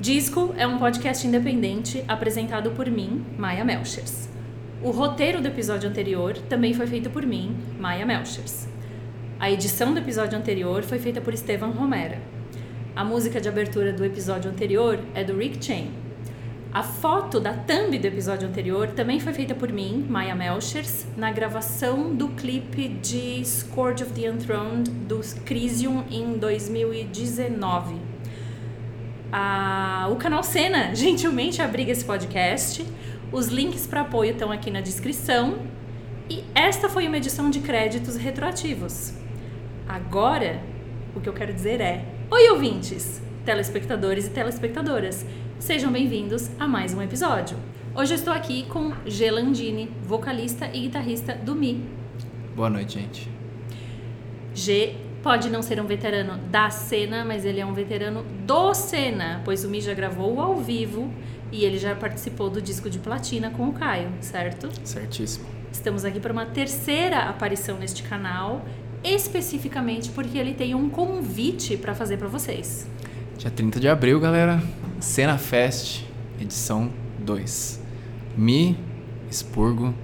Disco é um podcast independente apresentado por mim, Maia Melchers. O roteiro do episódio anterior também foi feito por mim, Maia Melchers. A edição do episódio anterior foi feita por Estevan Romera. A música de abertura do episódio anterior é do Rick Chain. A foto da thumb do episódio anterior também foi feita por mim, Maya Melchers, na gravação do clipe de Scourge of the Enthroned do Crisium em 2019. Ah, o canal Cena gentilmente abriga esse podcast. Os links para apoio estão aqui na descrição. E esta foi uma edição de créditos retroativos. Agora, o que eu quero dizer é: Oi, ouvintes, telespectadores e telespectadoras. Sejam bem-vindos a mais um episódio. Hoje eu estou aqui com Gelandini, vocalista e guitarrista do Mi. Boa noite, gente. G pode não ser um veterano da cena, mas ele é um veterano do cena, pois o Mi já gravou ao vivo e ele já participou do disco de platina com o Caio, certo? Certíssimo. Estamos aqui para uma terceira aparição neste canal, especificamente porque ele tem um convite para fazer para vocês. Dia 30 de abril, galera. Cena Fest, edição 2. Me, Expurgo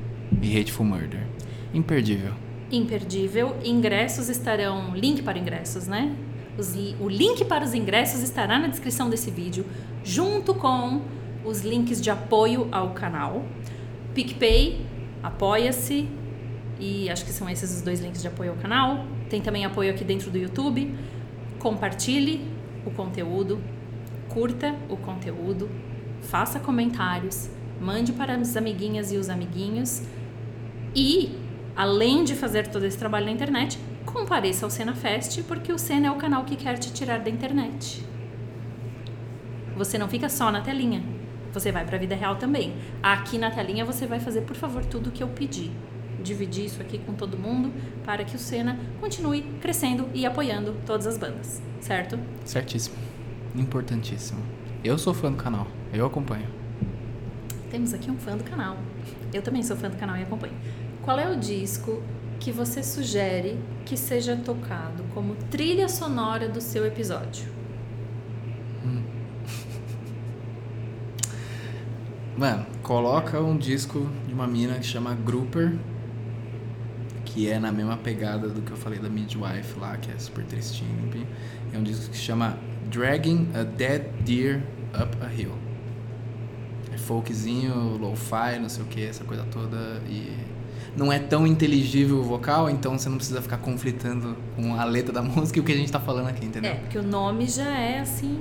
e Hateful Murder. Imperdível. Imperdível. Ingressos estarão. Link para ingressos, né? Os, o link para os ingressos estará na descrição desse vídeo, junto com os links de apoio ao canal. PicPay, apoia-se, e acho que são esses os dois links de apoio ao canal. Tem também apoio aqui dentro do YouTube. Compartilhe o conteúdo, curta o conteúdo, faça comentários, mande para as amiguinhas e os amiguinhos e, além de fazer todo esse trabalho na internet, compareça ao Cena Fest, porque o Cena é o canal que quer te tirar da internet. Você não fica só na telinha, você vai para a vida real também. Aqui na telinha você vai fazer, por favor, tudo o que eu pedi. Dividir isso aqui com todo mundo para que o Cena continue crescendo e apoiando todas as bandas certo? Certíssimo. Importantíssimo. Eu sou fã do canal, eu acompanho. Temos aqui um fã do canal. Eu também sou fã do canal e acompanho. Qual é o disco que você sugere que seja tocado como trilha sonora do seu episódio? Hum. Mano, coloca um disco de uma mina que chama Grouper, que é na mesma pegada do que eu falei da Midwife lá, que é super tristinho. É um disco que chama Dragging a Dead Deer Up a Hill. É folkzinho, lo-fi, não sei o que, essa coisa toda. E não é tão inteligível o vocal, então você não precisa ficar conflitando com a letra da música e o que a gente tá falando aqui, entendeu? É, porque o nome já é assim.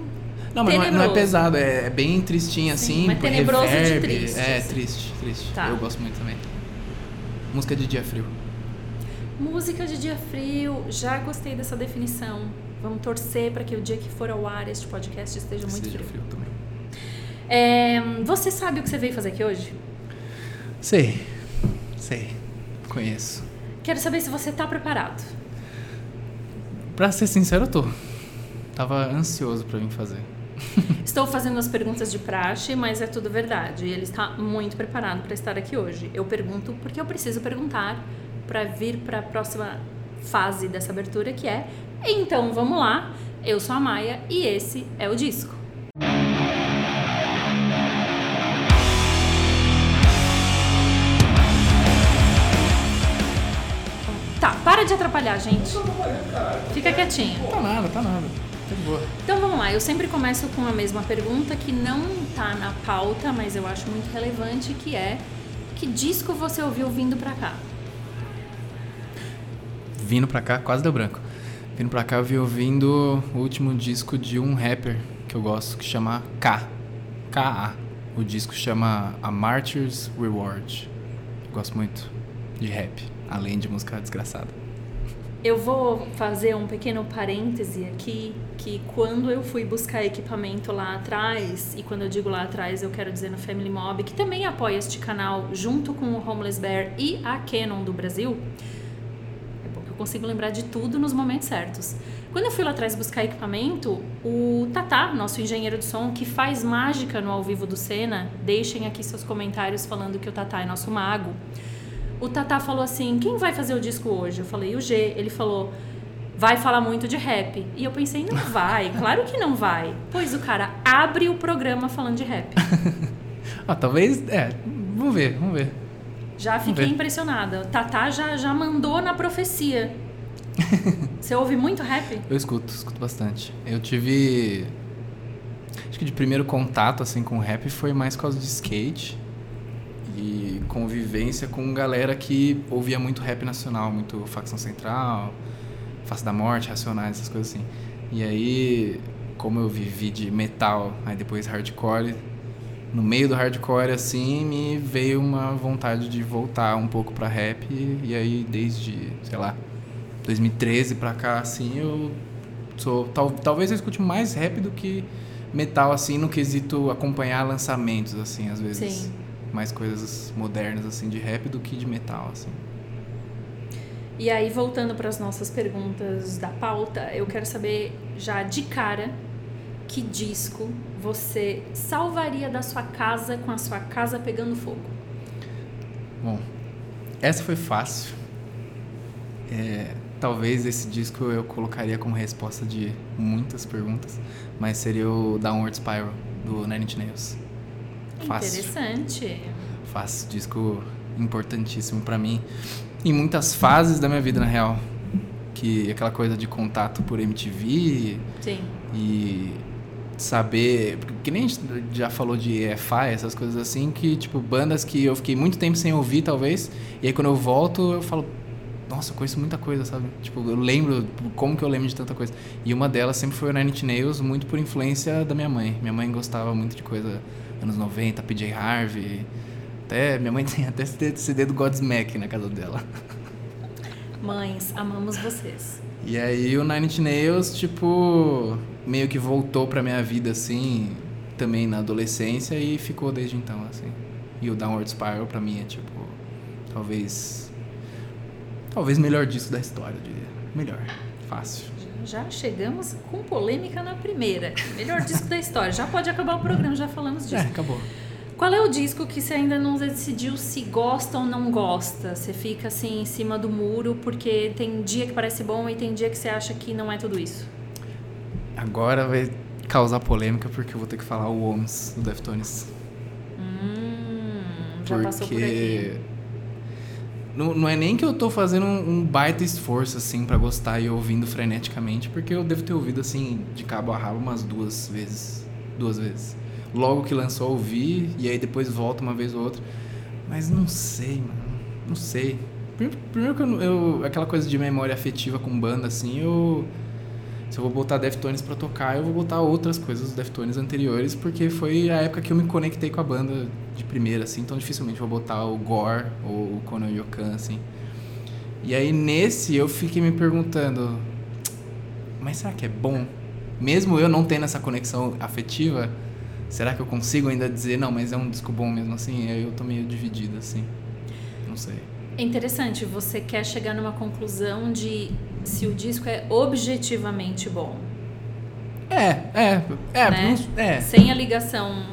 Não, mas não é, não é, pesado, é, é bem tristinho Sim, assim. Mas tenebroso reverb, de triste. É, assim. triste, triste. Tá. Eu gosto muito também. Música de dia frio. Música de dia frio, já gostei dessa definição. Vamos torcer para que o dia que for ao ar este podcast esteja muito frio. frio também. É, você sabe o que você veio fazer aqui hoje? Sei, sei, conheço. Quero saber se você está preparado. Para ser sincero, eu tô. Tava ansioso para vir fazer. Estou fazendo as perguntas de praxe, mas é tudo verdade. Ele está muito preparado para estar aqui hoje. Eu pergunto porque eu preciso perguntar para vir para a próxima fase dessa abertura, que é Então vamos lá, eu sou a Maia e esse é o disco. De atrapalhar, gente. Fica quietinho. Tá nada, tá nada. Tá boa. Então vamos lá, eu sempre começo com a mesma pergunta que não tá na pauta, mas eu acho muito relevante, que é que disco você ouviu vindo pra cá? vindo pra cá, quase deu branco. Vindo pra cá, eu vi ouvindo o último disco de um rapper que eu gosto, que chama K. K.A. O disco chama A Martyr's Reward. gosto muito de rap, além de música desgraçada. Eu vou fazer um pequeno parêntese aqui, que quando eu fui buscar equipamento lá atrás, e quando eu digo lá atrás, eu quero dizer no Family Mob, que também apoia este canal junto com o Homeless Bear e a Canon do Brasil, eu consigo lembrar de tudo nos momentos certos. Quando eu fui lá atrás buscar equipamento, o Tatá, nosso engenheiro de som, que faz mágica no ao vivo do Senna, deixem aqui seus comentários falando que o Tatá é nosso mago. O Tatá falou assim: quem vai fazer o disco hoje? Eu falei: o G. Ele falou: vai falar muito de rap. E eu pensei, não vai, claro que não vai. Pois o cara abre o programa falando de rap. ah, talvez, é, vamos ver, vamos ver. Já fiquei impressionada. Tatá já, já mandou na profecia. Você ouve muito rap? Eu escuto, escuto bastante. Eu tive. Acho que de primeiro contato assim com rap foi mais por causa de skate e convivência com galera que ouvia muito rap nacional, muito Facção Central, Face da Morte, Racionais, essas coisas assim. E aí, como eu vivi de metal, aí depois hardcore, no meio do hardcore assim, me veio uma vontade de voltar um pouco para rap e aí desde, sei lá, 2013 pra cá assim, eu sou tal, talvez eu escute mais rap do que metal assim no quesito acompanhar lançamentos assim, às vezes. Sim mais coisas modernas assim de rap do que de metal assim. E aí voltando para as nossas perguntas da pauta, eu quero saber já de cara que disco você salvaria da sua casa com a sua casa pegando fogo. Bom, essa foi fácil. É, talvez esse disco eu colocaria como resposta de muitas perguntas, mas seria o Downward Spiral do Nine Inch Nails. Fácil. Interessante. Fácil, disco importantíssimo para mim. Em muitas fases da minha vida, na real. Que aquela coisa de contato por MTV. Sim. E saber. Que nem a gente já falou de EFI, essas coisas assim, que, tipo, bandas que eu fiquei muito tempo sem ouvir, talvez. E aí quando eu volto, eu falo. Nossa, eu conheço muita coisa, sabe? Tipo, eu lembro como que eu lembro de tanta coisa. E uma delas sempre foi o Nine Inch Nails, muito por influência da minha mãe. Minha mãe gostava muito de coisa anos 90, PJ Harvey. Até, minha mãe tem até CD do Godsmack na casa dela. Mães, amamos vocês. E aí o Nine Inch Nails, tipo, meio que voltou pra minha vida, assim, também na adolescência e ficou desde então, assim. E o Downward Spiral pra mim é, tipo, talvez... Talvez melhor disco da história, eu diria. Melhor. Fácil já chegamos com polêmica na primeira. Melhor disco da história. Já pode acabar o programa, já falamos disso. É, acabou. Qual é o disco que você ainda não decidiu se gosta ou não gosta? Você fica assim em cima do muro porque tem dia que parece bom e tem dia que você acha que não é tudo isso? Agora vai causar polêmica porque eu vou ter que falar o Worms do Deftones. Hum, já porque... passou por aqui. Não, não é nem que eu tô fazendo um, um baita esforço, assim, para gostar e ouvindo freneticamente, porque eu devo ter ouvido, assim, de cabo a rabo umas duas vezes. Duas vezes. Logo que lançou, ouvi, e aí depois volta uma vez ou outra. Mas não sei, mano. Não sei. Primeiro que eu, eu aquela coisa de memória afetiva com banda, assim, eu se eu vou botar Deftones para tocar, eu vou botar outras coisas dos Deftones anteriores, porque foi a época que eu me conectei com a banda de primeira, assim, então dificilmente vou botar o Gore ou o Conan Yokan, assim. E aí nesse eu fiquei me perguntando, mas será que é bom? Mesmo eu não tendo essa conexão afetiva, será que eu consigo ainda dizer, não, mas é um disco bom mesmo assim? Eu tô meio dividido, assim. Não sei. É interessante, você quer chegar numa conclusão de se o disco é objetivamente bom. É, é, é, né? é. Sem a ligação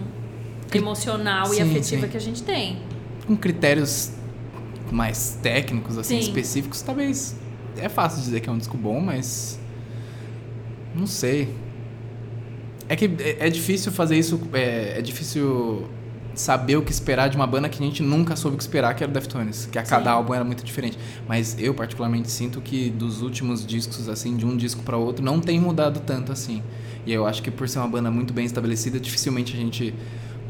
emocional sim, e afetiva sim. que a gente tem. Com critérios mais técnicos, assim, sim. específicos, talvez é fácil dizer que é um disco bom, mas não sei. É que é, é difícil fazer isso, é, é difícil saber o que esperar de uma banda que a gente nunca soube o que esperar, que era o Deftones, que a cada Sim. álbum era muito diferente. Mas eu particularmente sinto que dos últimos discos assim, de um disco para outro, não tem mudado tanto assim. E eu acho que por ser uma banda muito bem estabelecida, dificilmente a gente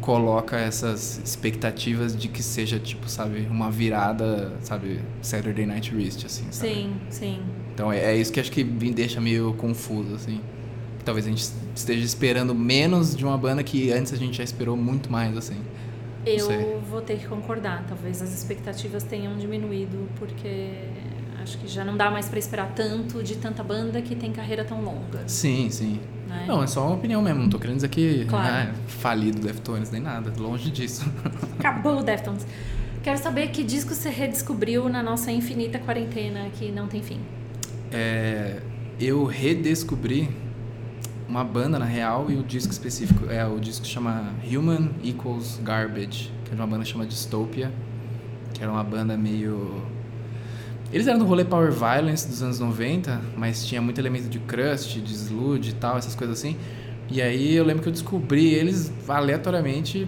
coloca essas expectativas de que seja tipo, sabe, uma virada, sabe, Saturday Night Wrist assim, sabe? Sim, sim. Então é, é isso que acho que me deixa meio confuso assim talvez a gente esteja esperando menos de uma banda que antes a gente já esperou muito mais, assim. Eu vou ter que concordar. Talvez as expectativas tenham diminuído, porque acho que já não dá mais para esperar tanto de tanta banda que tem carreira tão longa. Sim, sim. Né? Não, é só uma opinião mesmo. Não tô querendo dizer que claro. ah, falido Deftones nem nada. Longe disso. Acabou o Deftones. Quero saber que disco você redescobriu na nossa infinita quarentena que não tem fim. É, eu redescobri uma banda na real e o disco específico é o disco chama Human Equals Garbage, que é uma banda que chama Dystopia, que era uma banda meio Eles eram do rolê Power Violence dos anos 90, mas tinha muito elemento de crust, de sludge e tal, essas coisas assim. E aí eu lembro que eu descobri eles aleatoriamente,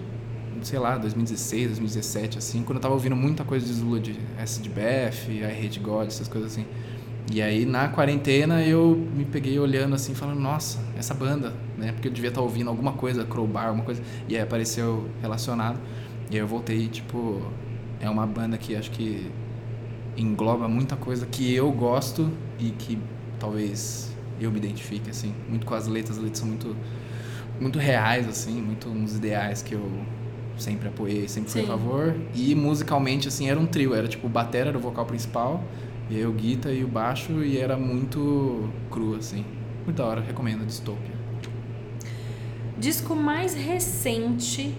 sei lá, 2016, 2017, assim, quando eu tava ouvindo muita coisa de sludge, Acid Bath, I Hate God, essas coisas assim. E aí na quarentena eu me peguei olhando assim, falando, nossa, essa banda, né? Porque eu devia estar ouvindo alguma coisa, Crowbar, alguma coisa, e aí apareceu relacionado. E aí eu voltei, tipo, é uma banda que acho que engloba muita coisa que eu gosto e que talvez eu me identifique, assim, muito com as letras, as letras são muito, muito reais, assim, muito nos ideais que eu sempre apoiei, sempre fui a favor. E musicalmente, assim, era um trio, era tipo, o batera era o vocal principal, e aí o guitar e o baixo, e era muito cru, assim. Muito da hora, recomendo, Dystopia. Disco mais recente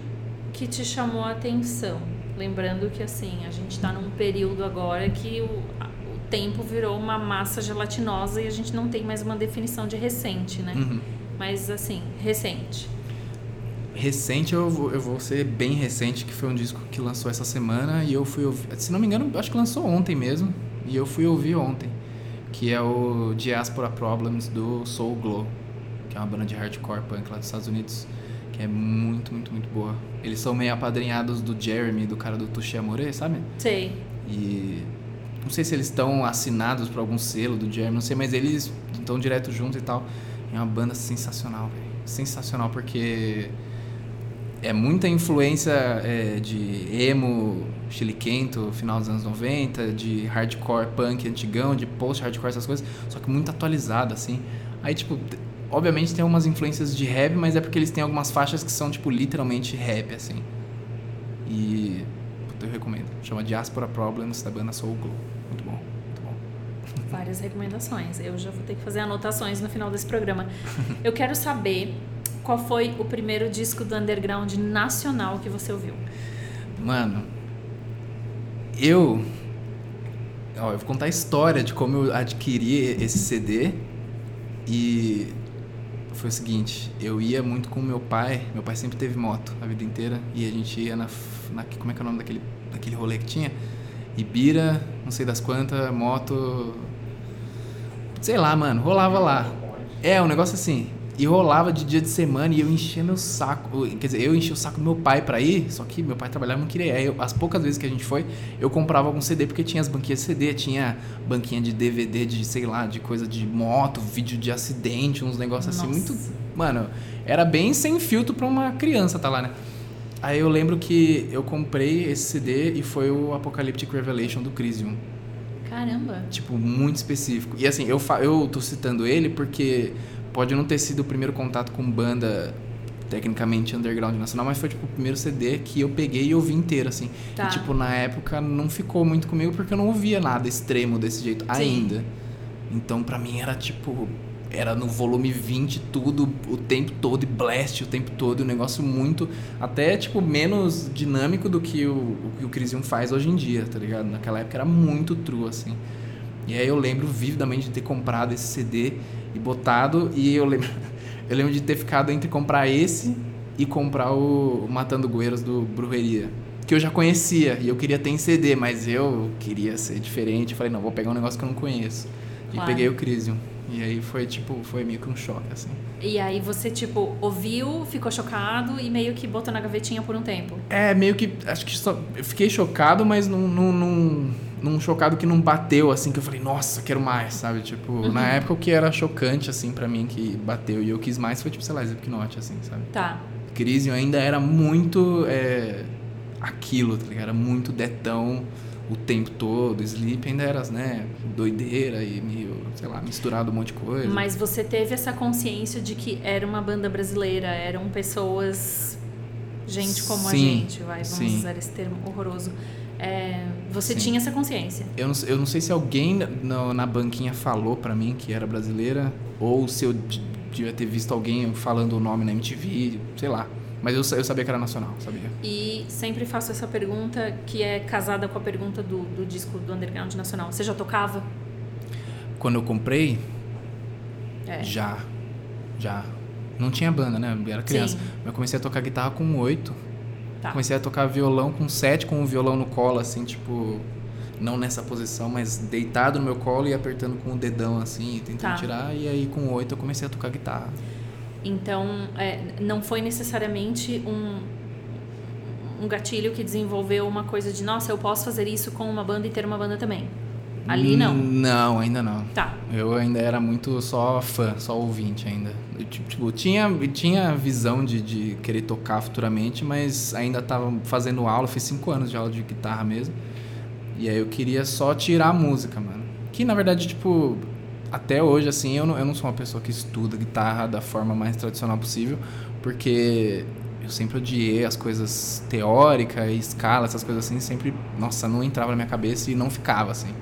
que te chamou a atenção? Lembrando que, assim, a gente está num período agora que o, o tempo virou uma massa gelatinosa e a gente não tem mais uma definição de recente, né? Uhum. Mas, assim, recente. Recente, eu vou, eu vou ser bem recente, que foi um disco que lançou essa semana e eu fui ouvir. Se não me engano, acho que lançou ontem mesmo. E eu fui ouvir ontem. Que é o Diaspora Problems do Soul Glow. Que é uma banda de hardcore punk lá dos Estados Unidos. Que é muito, muito, muito boa. Eles são meio apadrinhados do Jeremy, do cara do Touché Amore, sabe? Sei. E não sei se eles estão assinados por algum selo do Jeremy, não sei, mas eles estão direto junto e tal. É uma banda sensacional, velho. Sensacional, porque é muita influência é, de emo, chiliquento, final dos anos 90, de hardcore punk antigão, de post-hardcore, essas coisas, só que muito atualizado, assim. Aí, tipo, obviamente tem umas influências de rap, mas é porque eles têm algumas faixas que são, tipo, literalmente rap, assim. E eu recomendo. Chama Diaspora Problems, da banda Soul Glow. Muito bom, muito bom. Várias recomendações. Eu já vou ter que fazer anotações no final desse programa. Eu quero saber qual foi o primeiro disco do underground nacional que você ouviu. Mano, eu. Ó, eu vou contar a história de como eu adquiri esse CD. E foi o seguinte, eu ia muito com meu pai, meu pai sempre teve moto a vida inteira, e a gente ia na, na como é que é o nome daquele, daquele rolê que tinha? Ibira, não sei das quantas, moto, sei lá, mano, rolava lá. É, um negócio assim, e rolava de dia de semana e eu enchia meu saco. Quer dizer, eu enchia o saco do meu pai pra ir, só que meu pai trabalhava e não queria. Aí, eu, as poucas vezes que a gente foi, eu comprava algum CD, porque tinha as banquinhas de CD, tinha banquinha de DVD, de sei lá, de coisa de moto, vídeo de acidente, uns negócios assim, muito. Mano, era bem sem filtro pra uma criança tá lá, né? Aí eu lembro que eu comprei esse CD e foi o Apocalyptic Revelation do Crisium. Caramba. Tipo, muito específico. E assim, eu, eu tô citando ele porque pode não ter sido o primeiro contato com banda tecnicamente underground nacional, mas foi tipo o primeiro CD que eu peguei e ouvi inteiro, assim. Tá. E tipo, na época não ficou muito comigo porque eu não ouvia nada extremo desse jeito ainda. Então pra mim era tipo. Era no volume 20 tudo o tempo todo e blast o tempo todo, um negócio muito. Até tipo menos dinâmico do que o, o que o Crisium faz hoje em dia, tá ligado? Naquela época era muito true, assim. E aí eu lembro vividamente de ter comprado esse CD e botado. E eu lembro, eu lembro de ter ficado entre comprar esse e comprar o Matando Goeiros do Brujeria. Que eu já conhecia e eu queria ter em CD, mas eu queria ser diferente. Falei, não, vou pegar um negócio que eu não conheço. E Claro. peguei o Crisium. E aí foi tipo, foi meio que um choque, assim. E aí você, tipo, ouviu, ficou chocado e meio que botou na gavetinha por um tempo. É, meio que. Acho que só. Eu fiquei chocado, mas num, num, num, num chocado que não bateu, assim, que eu falei, nossa, quero mais, sabe? Tipo, na época o que era chocante, assim, pra mim, que bateu e eu quis mais foi, tipo, sei lá, Slipknot, assim, sabe? Tá. Crisium ainda era muito. É, aquilo, tá ligado? Era muito detão o tempo todo. Sleep ainda era, né, doideira e meio, sei lá, misturado um monte de coisa. Mas você teve essa consciência de que era uma banda brasileira, eram pessoas. Gente como a Sim, gente, vai, vamos sim. usar esse termo horroroso. É, você Sim. tinha essa consciência. Eu não, eu não sei se alguém na, na banquinha falou pra mim que era brasileira, ou se eu devia ter visto alguém falando o nome na MTV, sei lá. Mas eu, eu sabia que era nacional, sabia? E sempre faço essa pergunta que é casada com a pergunta do, do disco do Underground Nacional. Você já tocava? Quando eu comprei, É. já. Já. Não tinha banda, né? Eu era criança. Sim. Eu comecei a tocar guitarra com oito. Tá. Comecei a tocar violão com sete, com o violão no colo, assim, tipo. não nessa posição, mas deitado no meu colo e apertando com o dedão assim, tentando Tá. tirar. E aí com oito eu comecei a tocar guitarra. Então, é, não foi necessariamente um, um gatilho que desenvolveu uma coisa de, nossa, eu posso fazer isso com uma banda e ter uma banda também. Ali não. Não, ainda não. Tá. Eu ainda era muito só fã, só ouvinte ainda. Eu, tipo, tinha, tinha visão de, de querer tocar futuramente, mas ainda tava fazendo aula, fiz cinco anos de aula de guitarra mesmo. E aí eu queria só tirar a música, mano. Que na verdade, tipo, até hoje, assim, eu não, eu não sou uma pessoa que estuda guitarra da forma mais tradicional possível, porque eu sempre odiei as coisas teóricas, escala, essas coisas assim, sempre, nossa, não entrava na minha cabeça e não ficava, assim.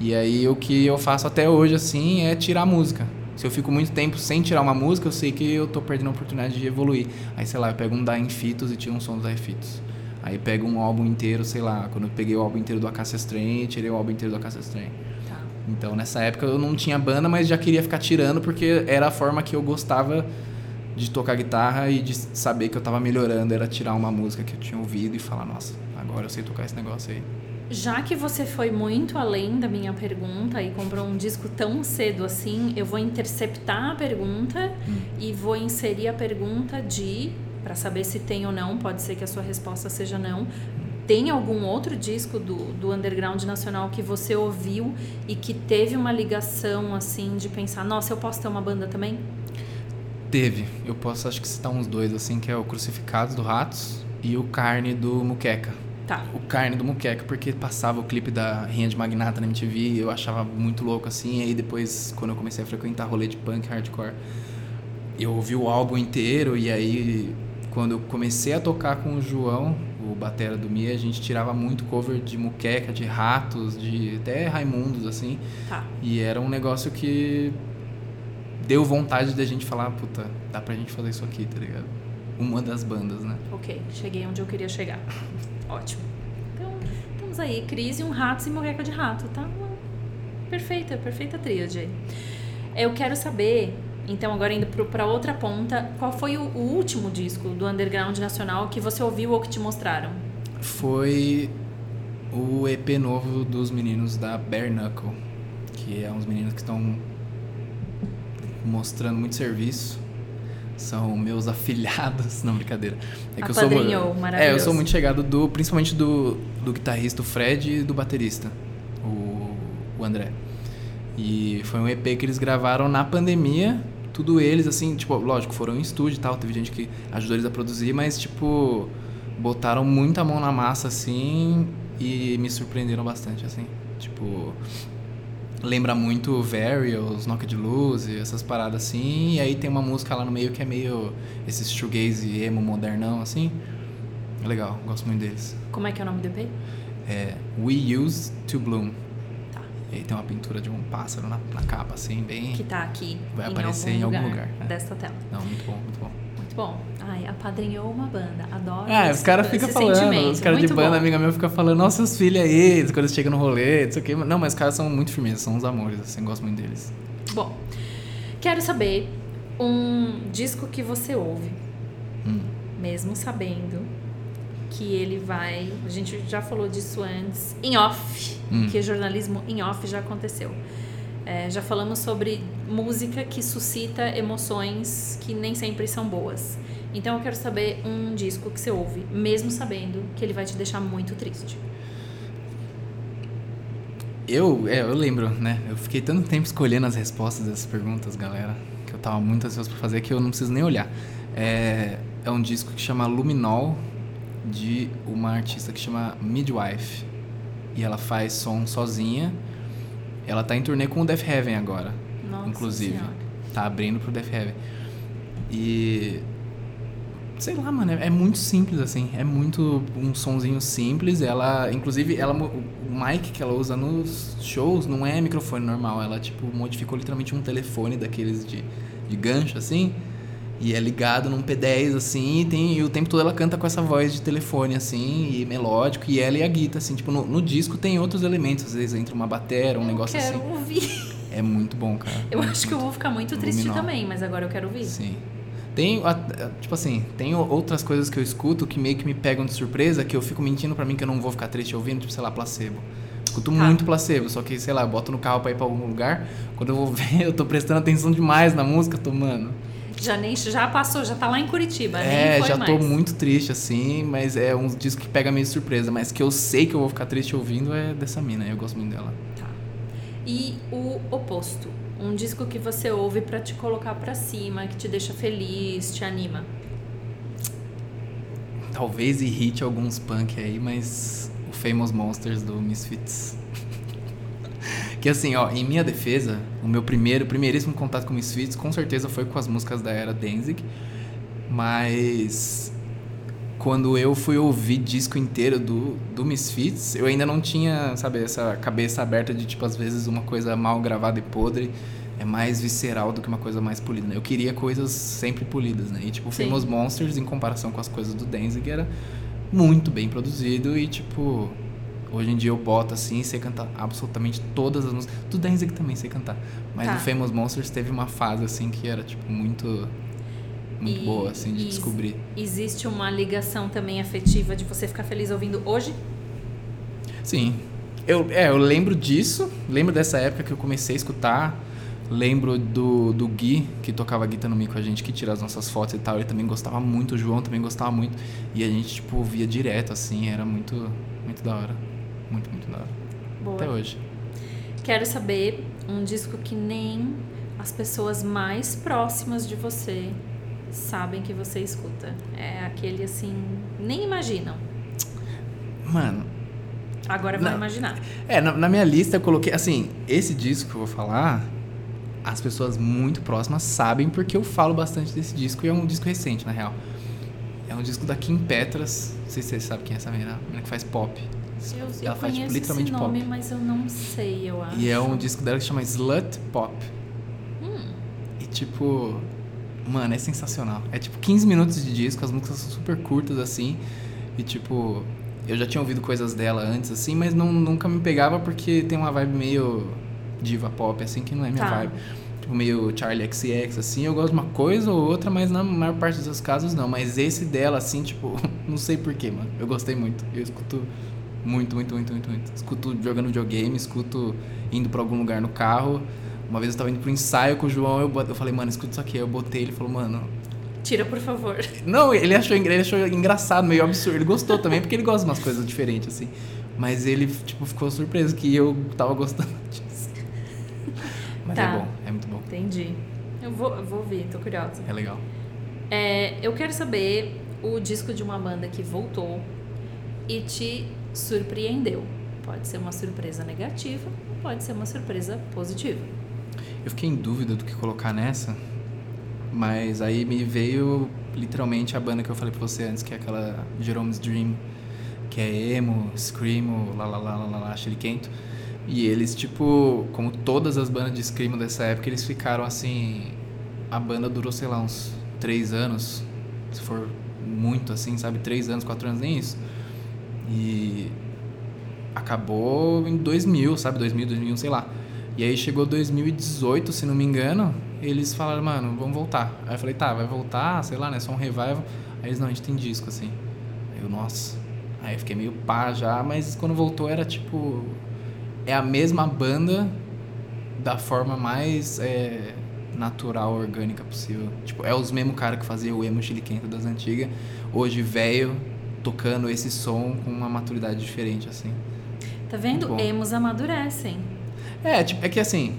E aí o que eu faço até hoje, assim, é tirar a música. Se eu fico muito tempo sem tirar uma música, eu sei que eu tô perdendo a oportunidade de evoluir. Aí, sei lá, eu pego um da Infitos e tiro um som do da Infitos. Aí pego um álbum inteiro, sei lá, quando eu peguei o álbum inteiro do Acacia Strain, tirei o álbum inteiro do Acacia Strain. Tá. Então, nessa época eu não tinha banda, mas já queria ficar tirando porque era a forma que eu gostava de tocar guitarra e de saber que eu tava melhorando, era tirar uma música que eu tinha ouvido e falar, nossa, agora eu sei tocar esse negócio aí. Já que você foi muito além da minha pergunta e comprou um disco tão cedo assim, eu vou interceptar a pergunta e vou inserir a pergunta de, para saber se tem ou não, pode ser que a sua resposta seja não. Tem algum outro disco do, do underground nacional que você ouviu e que teve uma ligação assim de pensar, nossa, eu posso ter uma banda também? Teve, eu posso acho que citar uns dois, assim, que é o Crucificados do Ratos e o Carne do Muqueca. Tá. O Carne do Muqueca, porque passava o clipe da Rinha de Magnata na MTV e eu achava muito louco assim. E aí depois, quando eu comecei a frequentar rolê de punk hardcore, eu ouvi o álbum inteiro e aí quando eu comecei a tocar com o João, o batera do Mia, a gente tirava muito cover de Muqueca, de Ratos, de até Raimundos, assim. Tá. E era um negócio que deu vontade da gente falar, puta, dá pra gente fazer isso aqui, tá ligado? Uma das bandas, né? Ok, cheguei onde eu queria chegar. Ótimo. Então, estamos aí, Cris e um rato e moqueca de rato, tá? Perfeita, perfeita tríade aí. Eu quero saber, então, agora indo pra outra ponta, qual foi o, o último disco do Underground Nacional que você ouviu ou que te mostraram? Foi o EP novo dos meninos da Bare Knuckle, que é uns meninos que estão mostrando muito serviço. São meus afilhados, não brincadeira. É que eu sou Apadrinhou, mu- É, eu maravilhoso. sou muito chegado do, principalmente do, do guitarrista o Fred e do baterista, o, o André. E foi um EP que eles gravaram na pandemia, tudo eles assim, tipo, lógico, foram em estúdio e tal, teve gente que ajudou eles a produzir, mas tipo, botaram muita mão na massa assim e me surpreenderam bastante assim. Tipo, lembra muito o Varials, Knock de Luz e essas paradas assim. E aí tem uma música lá no meio que é meio esse shoegaze emo modernão assim. É Legal, gosto muito deles. Como é que é o nome do EP? É We Used to Bloom. Tá. E aí tem uma pintura de um pássaro na, na capa assim, bem. Que tá aqui. Vai em aparecer algum em algum lugar, lugar, é. desta tela. Não, muito bom, muito bom. Muito bom. Ai, apadrinhou uma banda. Adoro. Ah, os caras ficam falando, os caras de banda, bom. amiga minha, fica falando, nossa, seus filhos aí, quando eles chegam no rolê, não sei o quê. Não, mas os caras são muito firmes, são uns amores, assim, gosto muito deles. Bom, quero saber um disco que você ouve, Hum. mesmo sabendo que ele vai. A gente já falou disso antes, em off, Hum. que jornalismo em off já aconteceu. É, já falamos sobre música que suscita emoções que nem sempre são boas. Então eu quero saber um disco que você ouve, mesmo sabendo que ele vai te deixar muito triste. Eu, é, eu lembro, né? Eu fiquei tanto tempo escolhendo as respostas dessas perguntas, galera, que eu tava muito ansioso pra fazer que eu não preciso nem olhar. É, é um disco que chama Luminol, de uma artista que chama Midwife. E ela faz som sozinha. Ela tá em turnê com o Death Heaven agora, Nossa inclusive. Senhora. Tá abrindo pro Death Heaven. E. Sei lá, mano, é é muito simples, assim. É muito um sonzinho simples. Ela, inclusive, ela, o mic que ela usa nos shows não é microfone normal. Ela, tipo, modificou literalmente um telefone daqueles de, de gancho, assim. E é ligado num P10, assim. E, tem, e o tempo todo ela canta com essa voz de telefone, assim, e melódico. E ela e a guita, assim. Tipo, no, no disco tem outros elementos. Às vezes entra uma batera, um eu negócio quero assim. ouvir. É muito bom, cara. Eu Muito, acho que eu vou ficar muito triste também, mas agora eu quero ouvir. Sim. Tem, tipo assim, tem outras coisas que eu escuto que meio que me pegam de surpresa, que eu fico mentindo pra mim que eu não vou ficar triste ouvindo, tipo, sei lá, placebo. Escuto muito placebo, só que, sei lá, eu boto no carro pra ir pra algum lugar. Quando eu vou ver, eu tô prestando atenção demais na música, tô, mano. Já, nem, já passou, já tá lá em Curitiba. É, nem foi já mais. tô muito triste, assim, mas é um disco que pega meio de surpresa. Mas que eu sei que eu vou ficar triste ouvindo é dessa mina, eu gosto muito dela. Tá. E o oposto. Um disco que você ouve pra te colocar pra cima, que te deixa feliz, te anima. Talvez irrite alguns punk aí, mas o Famous Monsters do Misfits. que assim, ó, em minha defesa, o meu primeiro, primeiríssimo contato com Misfits com certeza foi com as músicas da era Danzig, mas quando eu fui ouvir disco inteiro do, do Misfits, eu ainda não tinha, sabe, essa cabeça aberta de tipo, às vezes uma coisa mal gravada e podre é mais visceral do que uma coisa mais polida, né? Eu queria coisas sempre polidas, né? E tipo, Sim. Famous Monsters, em comparação com as coisas do Danzig, era muito bem produzido e tipo... Hoje em dia eu boto assim e sei cantar absolutamente todas as músicas. Do Danzig também sei cantar. Mas Tá. do Famous Monsters teve uma fase assim que era tipo muito... Muito E- boa, assim, de descobrir. Existe uma ligação também afetiva de você ficar feliz ouvindo hoje? Sim. Eu, é, eu lembro disso, lembro dessa época que eu comecei a escutar. Lembro do, do Gui, que tocava guitarra no mico com a gente, que tira as nossas fotos e tal. Ele também gostava muito, o João também gostava muito. E a gente, tipo, ouvia direto, assim, era muito, muito da hora. Muito, muito da hora. Boa. Até hoje. Quero saber um disco que nem as pessoas mais próximas de você sabem que você escuta. É aquele assim, nem imaginam. Mano, Agora Não. imaginar. é, na, na minha lista eu coloquei, assim, esse disco que eu vou falar, as pessoas muito próximas sabem porque eu falo bastante desse disco e é um disco recente, na real. É um disco da Kim Petras, não sei se você sabe quem é essa menina, a menina que faz pop. Eu, eu Ela faz, tipo, literalmente nome, pop. mas eu não sei, eu acho. E é um disco dela que chama Slut Pop. Hum, E tipo, mano, é sensacional. É tipo 15 minutos de disco, as músicas são super curtas assim. E tipo, eu já tinha ouvido coisas dela antes assim, mas não, nunca me pegava porque tem uma vibe meio diva pop assim, que não é minha Tá. vibe. Tipo, meio Charlie XX assim, eu gosto de uma coisa ou outra, mas na maior parte dos casos não. Mas esse dela assim, tipo, não sei porquê, mano. Eu gostei muito. Eu escuto muito, muito, muito, muito, muito. Escuto jogando videogame, escuto indo pra algum lugar no carro. Uma vez eu tava indo pro ensaio com o João, eu, eu falei, mano, escuta isso aqui. Aí eu botei, ele falou, mano. tira, por favor. Não, ele achou, ele achou engraçado, meio absurdo. Ele gostou também, porque ele gosta de umas coisas diferentes, assim. Mas ele, tipo, ficou surpreso que eu tava gostando disso. Mas Tá. é bom, é muito bom. Entendi. Eu vou, eu vou ouvir, tô curiosa. É legal. É, eu quero saber o disco de uma banda que voltou e te surpreendeu. Pode ser uma surpresa negativa, pode ser uma surpresa positiva. Eu fiquei em dúvida do que colocar nessa, mas aí me veio literalmente a banda que eu falei pra você antes, que é aquela Jerome's Dream, que é emo, screamo, lá lá lá lá lá, chiliquento. E eles, tipo, como todas as bandas de screamo dessa época, eles ficaram assim. A banda durou, sei lá, uns três anos, se for muito assim, sabe? Três anos, quatro anos, nem isso. E acabou em 2000, sabe? 2000, 2001, sei lá. E aí chegou 2018, se não me engano, eles falaram, mano, vamos voltar. Aí eu falei, tá, vai voltar, sei lá, né? Só um revival. Aí eles, não, a gente tem disco, assim. Aí eu, nossa. Aí eu fiquei meio pá já, mas quando voltou era tipo. É a mesma banda da forma mais é, natural, orgânica possível. Tipo, é os mesmos cara que fazia o emo chiliquento das antigas. Hoje, velho, tocando esse som com uma maturidade diferente, assim. Tá vendo? Emos amadurecem. É, tipo, é que assim.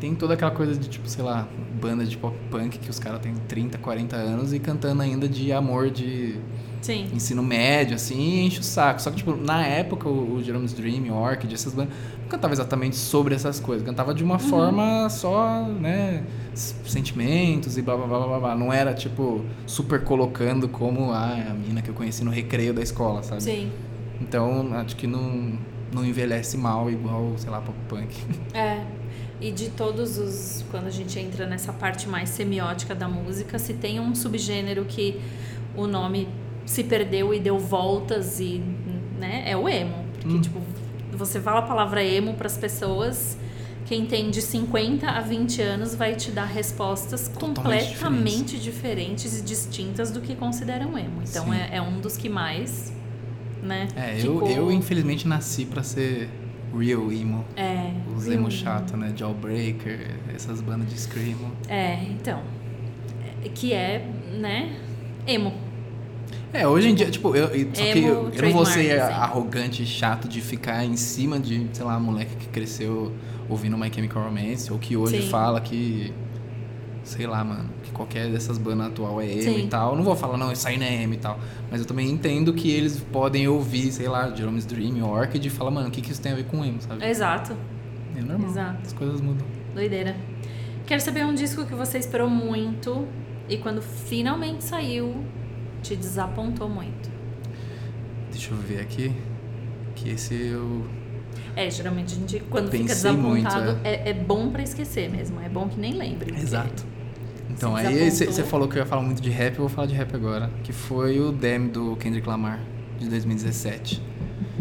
Tem toda aquela coisa de, tipo, sei lá, banda de pop punk que os caras têm 30, 40 anos e cantando ainda de amor de Sim. ensino médio, assim, e enche o saco. Só que, tipo, na época, o, o Jerome's Dream, o Orchid, essas bandas, não cantava exatamente sobre essas coisas. Cantava de uma forma só, né, sentimentos e blá, blá, blá, blá, blá. Não era, tipo, super colocando como ah, a mina que eu conheci no recreio da escola, sabe? Sim. Então, acho que não, não envelhece mal igual, sei lá, pop punk. É. E de todos os. Quando a gente entra nessa parte mais semiótica da música, se tem um subgênero que o nome se perdeu e deu voltas e. né? É o emo. Porque, Hum. tipo, você fala a palavra emo para as pessoas. Quem tem de 50 a 20 anos vai te dar respostas Totalmente completamente diferentes e distintas do que consideram emo. Então é, é um dos que mais né? É, Ficou- eu, eu infelizmente nasci pra ser real emo. É. Os emo chato, né? Jawbreaker, essas bandas de screamo. É, então. É, Que é, né? Emo. É, hoje em dia, tipo, eu, eu- só que Emo, eu, eu não vou ser assim. arrogante e chato de ficar em cima de, sei lá, moleque que cresceu ouvindo My Chemical Romance, ou que hoje Sim. fala que, sei lá, mano, que qualquer dessas bandas atual é emo Sim. e tal. Não vou falar, não, isso aí não é emo e tal. Mas eu também entendo que eles podem ouvir, sei lá, Jerome's Dream Orchid e falar, mano, o que, que isso tem a ver com emo, sabe? Exato. É normal. Exato. As coisas mudam. Doideira. Quero saber um disco que você esperou muito e quando finalmente saiu, te desapontou muito. Deixa eu ver aqui. Que esse eu. É, geralmente a gente, quando fica Pensei muito, desapontado, é. É, bom pra esquecer mesmo. É bom que nem lembre. Exato. Então, aí você falou que eu ia falar muito de rap, eu vou falar de rap agora. Que foi o Damn do Kendrick Lamar, de 2017.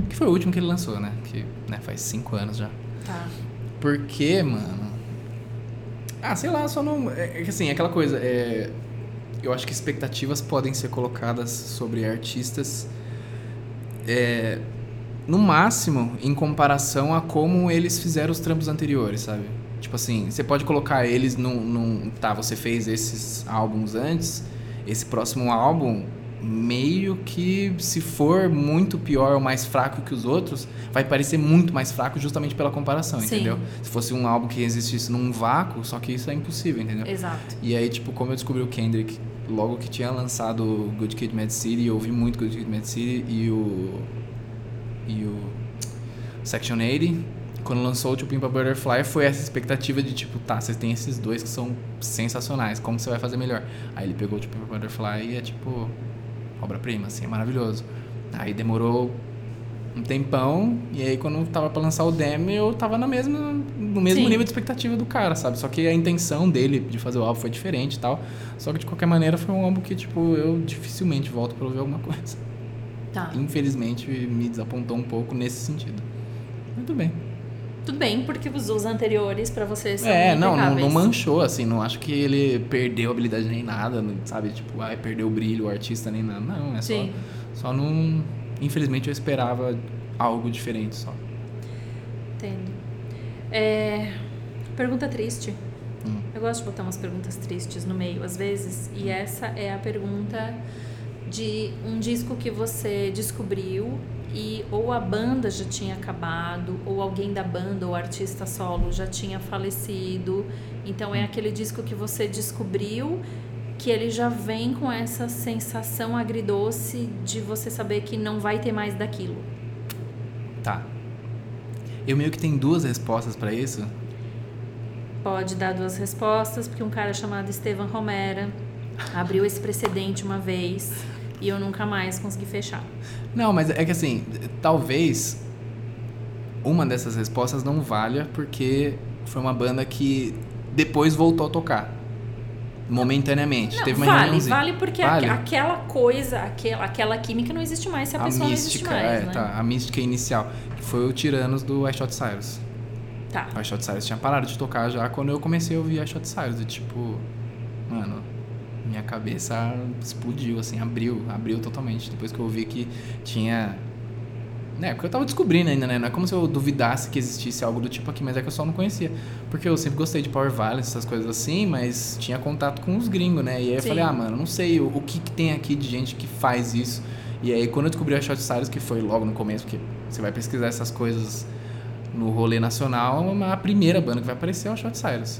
Que foi o último que ele lançou, né? Que né, faz cinco anos já. Tá. Porque, mano. Ah, sei lá, só não. É, é que assim, aquela coisa. É, eu acho que expectativas podem ser colocadas sobre artistas. é, no máximo, em comparação a como eles fizeram os trampos anteriores, sabe? Tipo assim, você pode colocar eles num, num. Tá, você fez esses álbuns antes, esse próximo álbum, meio que se for muito pior ou mais fraco que os outros, vai parecer muito mais fraco justamente pela comparação, Sim. entendeu? Se fosse um álbum que existisse num vácuo, só que isso é impossível, entendeu? Exato. E aí, tipo, como eu descobri o Kendrick logo que tinha lançado Good Kid, Mad City, eu ouvi muito Good Kid, Mad City e o e o Section 80, quando lançou o To Pimp a Butterfly, foi essa expectativa de tipo, tá, você tem esses dois que são sensacionais, como você vai fazer melhor? Aí ele pegou o To Pimp a Butterfly e é tipo obra-prima, assim, é maravilhoso. Aí demorou um tempão, e aí quando tava pra lançar o demo, eu tava na mesma, no mesmo Sim. nível de expectativa do cara, sabe? Só que a intenção dele de fazer o álbum foi diferente e tal. Só que de qualquer maneira foi um álbum que, tipo, eu dificilmente volto pra ouvir alguma coisa. Tá. Infelizmente me desapontou um pouco nesse sentido. Muito bem. Tudo bem, porque os, os anteriores pra você são É, não, não, não manchou, assim, não acho que ele perdeu a habilidade nem nada, não- sabe? Tipo, ai, perdeu o brilho, o artista nem nada. Não, é só. Sim. Só não. Infelizmente eu esperava algo diferente só. Entendo. É, Pergunta triste. Hum. Eu gosto de botar umas perguntas tristes no meio, às vezes, e essa é a pergunta de um disco que você descobriu e ou a banda já tinha acabado, ou alguém da banda ou artista solo já tinha falecido. Então é aquele disco que você descobriu que ele já vem com essa sensação agridoce de você saber que não vai ter mais daquilo. Tá. Eu meio que tenho duas respostas pra isso. Pode dar duas respostas, porque um cara chamado Estevan Romera abriu esse precedente uma vez e eu nunca mais consegui fechar. Não, mas é que assim, talvez uma dessas respostas não valha porque foi uma banda que depois voltou a tocar. Momentaneamente. Não, Teve uma vale, reuniãozinha. vale porque Vale? aque- aquela coisa, aquela, aquela química não existe mais se a, a pessoa mística, não existe mais, é, né? tá, a mística inicial, que foi o Tiranos do I Shot Cyrus. Tá. O I Shot Cyrus tinha parado de tocar já quando eu comecei a ouvir I Shot Cyrus e tipo, mano, minha cabeça explodiu assim, abriu, abriu totalmente depois que eu ouvi que tinha né, porque eu tava descobrindo ainda, né? Não é como se eu duvidasse que existisse algo do tipo aqui, mas é que eu só não conhecia. Porque eu sempre gostei de Power Violence, essas coisas assim, mas tinha contato com os gringos, né? E aí eu Sim. falei, ah, mano, não sei o, o que, que tem aqui de gente que faz isso. E aí quando eu descobri a Shot Cyrus, que foi logo no começo, porque você vai pesquisar essas coisas no rolê nacional, a primeira banda que vai aparecer é o Shot Cyrus.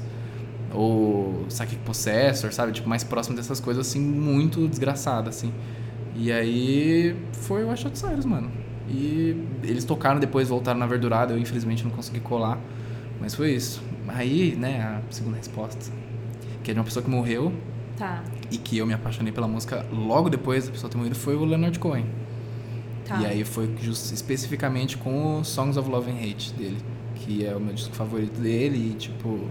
Ou Psychic Possessor, sabe? Tipo, mais próximo dessas coisas, assim, muito desgraçada, assim. E aí foi o Shot Cyrus, mano. E eles tocaram depois, voltaram na verdurada, eu infelizmente não consegui colar. Mas foi isso. Aí, né, a segunda resposta. Que é de uma pessoa que morreu Tá, e que eu me apaixonei pela música logo depois da pessoa ter morrido foi o Leonard Cohen. tá. E aí foi just, especificamente com o Songs of Love and Hate dele, que é o meu disco favorito dele e tipo,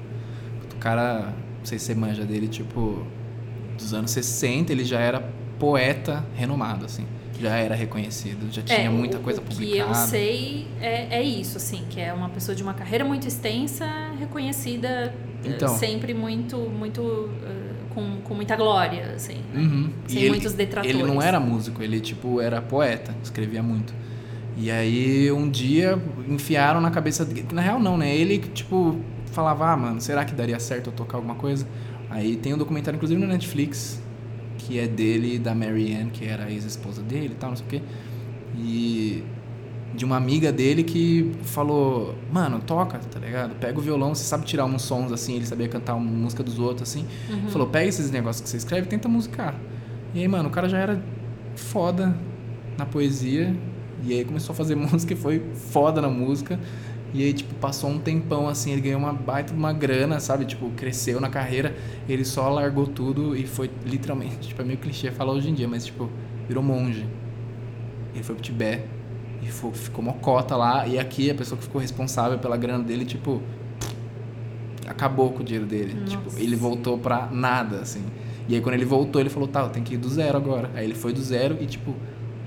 cara, não sei se você manja dele, tipo, dos anos 60, ele já era poeta renomado, assim. Já era reconhecido, já tinha É, muita o- coisa o que publicada. eu sei é, é isso, assim, que é uma pessoa de uma carreira muito extensa, reconhecida, eh, Então. sempre muito, muito eh, com, com muita glória, assim. Né? Uhum. Sem ele- muitos detratores. Ele não era músico, ele tipo era poeta, escrevia muito. E aí um dia enfiaram na cabeça dele, na real não, né? Ele tipo falava: "Ah, mano, será que daria certo eu tocar alguma coisa?" Aí tem um documentário inclusive no Netflix que é dele da Mary Ann, que era a ex-esposa dele e tal, não sei o quê. E de uma amiga dele que falou: "Mano, toca, tá ligado? Pega o violão, você sabe tirar uns sons assim, ele sabia cantar uma música dos outros assim". Uhum. Falou, pega esses negócios que você escreve e tenta musicar. E aí, mano, o cara já era foda na poesia. E aí começou a fazer música e foi foda na música. E aí, tipo, passou um tempão assim, ele ganhou uma baita de uma grana, sabe? Tipo, cresceu na carreira. Ele só largou tudo e foi literalmente, tipo, é meio clichê falar hoje em dia, mas tipo, virou monge. Ele foi pro Tibete e fo- ficou mocota lá. E aqui a pessoa que ficou responsável pela grana dele, tipo, acabou com o dinheiro dele. Nossa. Tipo, ele voltou pra nada, assim. E aí quando ele voltou, ele falou, tá, eu tenho que ir do zero agora. Aí ele foi do zero e, tipo,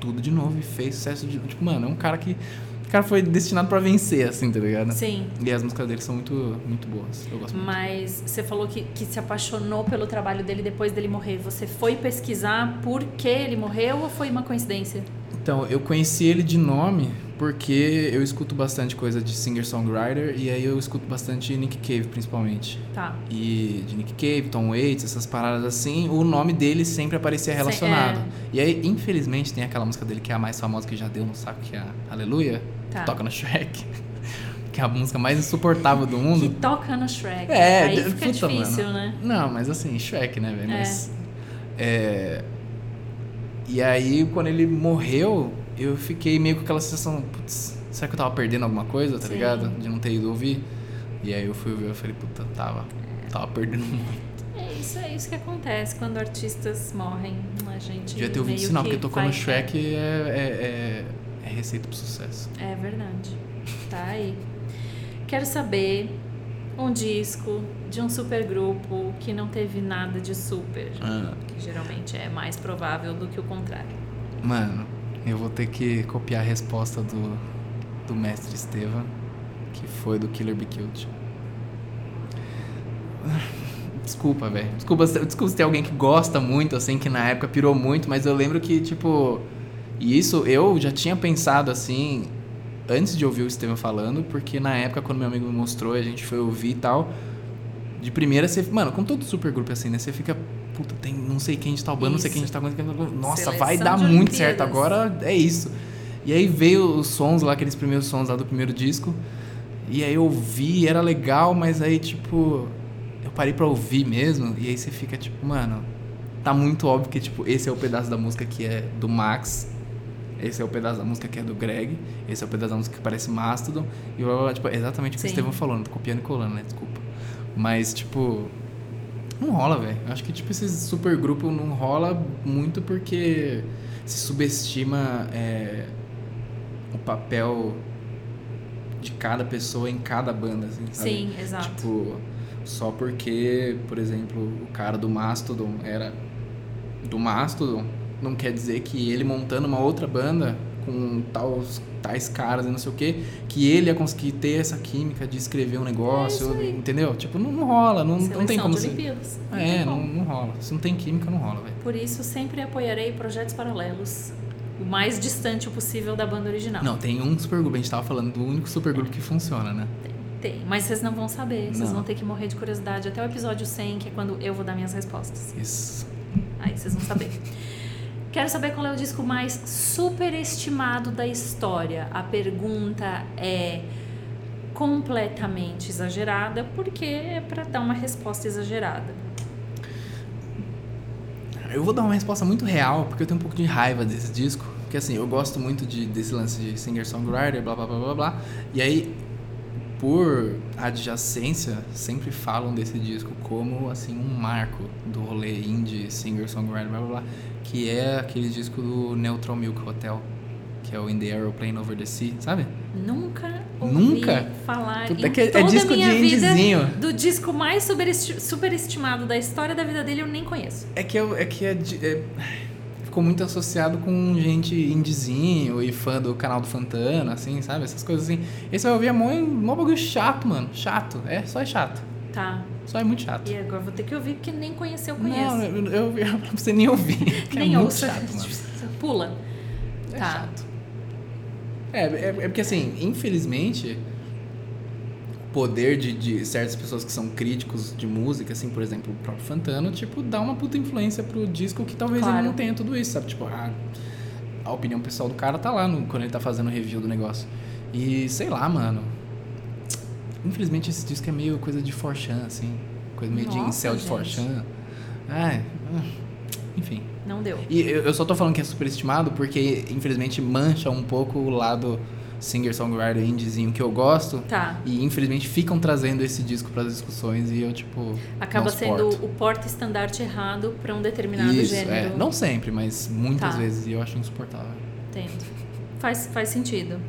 tudo de novo e fez sucesso de Tipo, mano, é um cara que. O cara foi destinado pra vencer, assim, tá ligado? Sim. E as músicas dele são muito, muito boas. Eu gosto muito. Mas você falou que, que se apaixonou pelo trabalho dele depois dele morrer. Você foi pesquisar por que ele morreu ou foi uma coincidência? Então, eu conheci ele de nome porque eu escuto bastante coisa de singer-songwriter e aí eu escuto bastante Nick Cave, principalmente. Tá. E de Nick Cave, Tom Waits, essas paradas assim, o nome dele sempre aparecia relacionado. é. E aí, infelizmente, tem aquela música dele que é a mais famosa que já deu no saco, que é a Aleluia, Tá. que toca no Shrek. que é a música mais insuportável do Que mundo. toca no Shrek. É, Aí fica puta, difícil, mano. né? Não, mas assim, Shrek, né, velho? É. Mas. É. E aí, quando ele morreu, eu fiquei meio com aquela sensação, putz, será que eu tava perdendo alguma coisa, tá Sim. ligado? De não ter ido ouvir. E aí eu fui ouvir e falei, puta, tava. Tava perdendo muito. É isso, é isso que acontece quando artistas morrem. A gente Devia ter ouvido sinal, que porque tocou no Shrek é, é, é, é receita pro sucesso. É verdade. Tá aí. Quero saber um disco de um supergrupo que não teve nada de super. Ah. Que geralmente é mais provável do que o contrário. Mano, eu vou ter que copiar a resposta do, do mestre Estevam, que foi do Killer Be Killed. Desculpa, velho. Desculpa, desculpa se tem alguém que gosta muito, assim, que na época pirou muito, mas eu lembro que, tipo. E isso eu já tinha pensado assim, antes de ouvir o Estevam falando, porque na época, quando meu amigo me mostrou, a gente foi ouvir e tal. De primeira, você. Mano, com todo supergrupo assim, né? Você fica. Puta, tem não sei quem de tal banda, não sei quem de tal banda. Nossa, Seleção vai dar muito Olimpíadas. certo agora, é isso. E aí veio os sons lá, aqueles primeiros sons lá do primeiro disco. E aí eu ouvi, era legal, mas aí, tipo, eu parei pra ouvir mesmo. E aí você fica, tipo, mano, tá muito óbvio que, tipo, esse é o pedaço da música que é do Max. Esse é o pedaço da música que é do Greg. Esse é o pedaço da música que parece Mastodon. E blá, blá, blá, tipo, é exatamente o que Sim. o Estevão falou, não tô copiando e colando, né? Desculpa. Mas, tipo, não rola, velho. Acho que, tipo, esses supergrupos não rola muito porque se subestima é, o papel de cada pessoa em cada banda, assim, sabe? Sim, exato. Tipo, só porque, por exemplo, o cara do Mastodon era do Mastodon, não quer dizer que ele montando uma outra banda com tais, tais caras e não sei o que, que ele ia conseguir ter essa química de escrever um negócio, É isso aí. entendeu? Tipo, não, não rola, não, não tem como. Olimpíadas. Não É, tem não, não rola. Se não tem química, não rola, velho. Por isso, sempre apoiarei projetos paralelos. O mais distante possível da banda original. Não, tem um supergrupo, a gente tava falando do único supergrupo que funciona, né? Tem, mas vocês não vão saber. Vocês vão ter que morrer de curiosidade até o episódio 100, que é quando eu vou dar minhas respostas. Isso. Aí vocês vão saber. Quero saber qual é o disco mais superestimado da história. A pergunta é completamente exagerada, porque é pra dar uma resposta exagerada. Eu vou dar uma resposta muito real, porque eu tenho um pouco de raiva desse disco. Porque assim, eu gosto muito de, desse lance de singer-songwriter, blá blá blá blá blá. E aí, por adjacência, sempre falam desse disco como assim um marco do rolê indie, singer-songwriter, blá blá blá. Que é aquele disco do Neutral Milk Hotel, que é o In the Aeroplane Over the Sea, sabe? Nunca ouvi Nunca? falar Puta, em que é disco de vida indiezinho. do disco mais superesti- superestimado da história da vida dele, eu nem conheço. É que, eu, é que é, é- ficou muito associado com gente indizinho e fã do canal do Fantana, assim, sabe? Essas coisas assim. Esse ouvir é mó, mó bagulho chato, mano. Chato. É, só é chato. Tá. Só é muito chato. E agora vou ter que ouvir porque nem conheceu, eu Não, conheço. eu, eu, eu pra você nem ouvir. que nem é ouça. chato, mano. Pula. É tá. chato. É, é, é porque assim, infelizmente, o poder de, de certas pessoas que são críticos de música, assim, por exemplo, o próprio Fantano, tipo, dá uma puta influência pro disco que talvez Claro. ele não tenha tudo isso, sabe? Tipo, a, a opinião pessoal do cara tá lá no, quando ele tá fazendo review do negócio. E sei lá, mano. Infelizmente esse disco é meio coisa de Forchan, assim. Coisa meio de Nossa, incel de gente. Forchan. Ai, ah, enfim. Não deu. E eu só tô falando que é superestimado porque, infelizmente, mancha um pouco o lado singer-songwriter indiezinho que eu gosto. Tá. E, infelizmente, ficam trazendo esse disco pras discussões e eu, tipo. Acaba sendo o porta-estandarte errado pra um determinado Isso, gênero. é. Não sempre, mas muitas Tá. vezes. E eu acho insuportável. Entendo. Faz, faz sentido.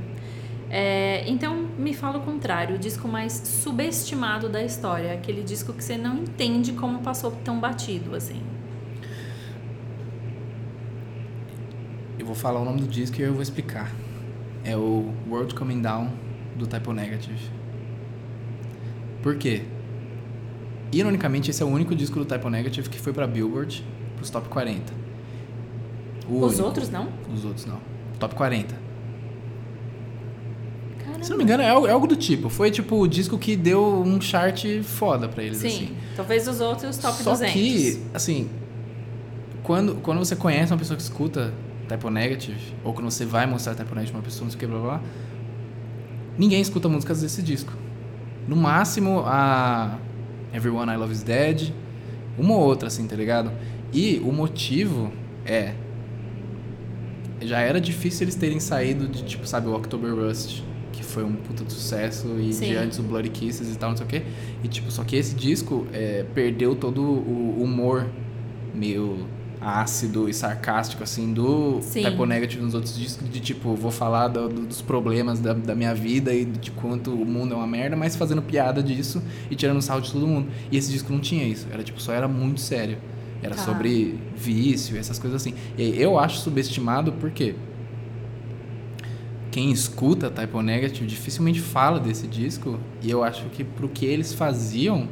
É, então, me fala o contrário, o disco mais subestimado da história, aquele disco que você não entende como passou tão batido, assim. Eu vou falar o nome do disco e eu vou explicar. É o World Coming Down do Typo Negative. Por quê? Ironicamente, esse é o único disco do Typo Negative que foi pra Billboard, pros top 40. O Os único. outros não? Os outros não. Top 40. Se não me engano, é algo, é algo do tipo. Foi tipo o disco que deu um chart foda pra eles, Sim, assim. talvez os outros top Só 200. que, assim, quando, quando você conhece uma pessoa que escuta Typo Negative, ou quando você vai mostrar Typo Negative pra uma pessoa, não sei o que, blá blá blá, ninguém escuta músicas desse disco. No máximo, a Everyone I Love Is Dead, uma ou outra, assim, tá ligado? E o motivo é. Já era difícil eles terem saído de, tipo, sabe, o October Rust, que foi um puta de sucesso, e Sim. de antes o Bloody Kisses e tal, não sei o quê. E, tipo, só que esse disco é, perdeu todo o humor meio ácido e sarcástico, assim, do Sim. Typo Negative nos outros discos, de, tipo, vou falar do- do- dos problemas da, da minha vida e de quanto o mundo é uma merda, mas fazendo piada disso e tirando sarro de todo mundo. E esse disco não tinha isso, era, tipo, só era muito sério. Era Tá. sobre vício, essas coisas assim. E eu acho subestimado porque quem escuta Typo Negative dificilmente fala desse disco. E eu acho que pro que eles faziam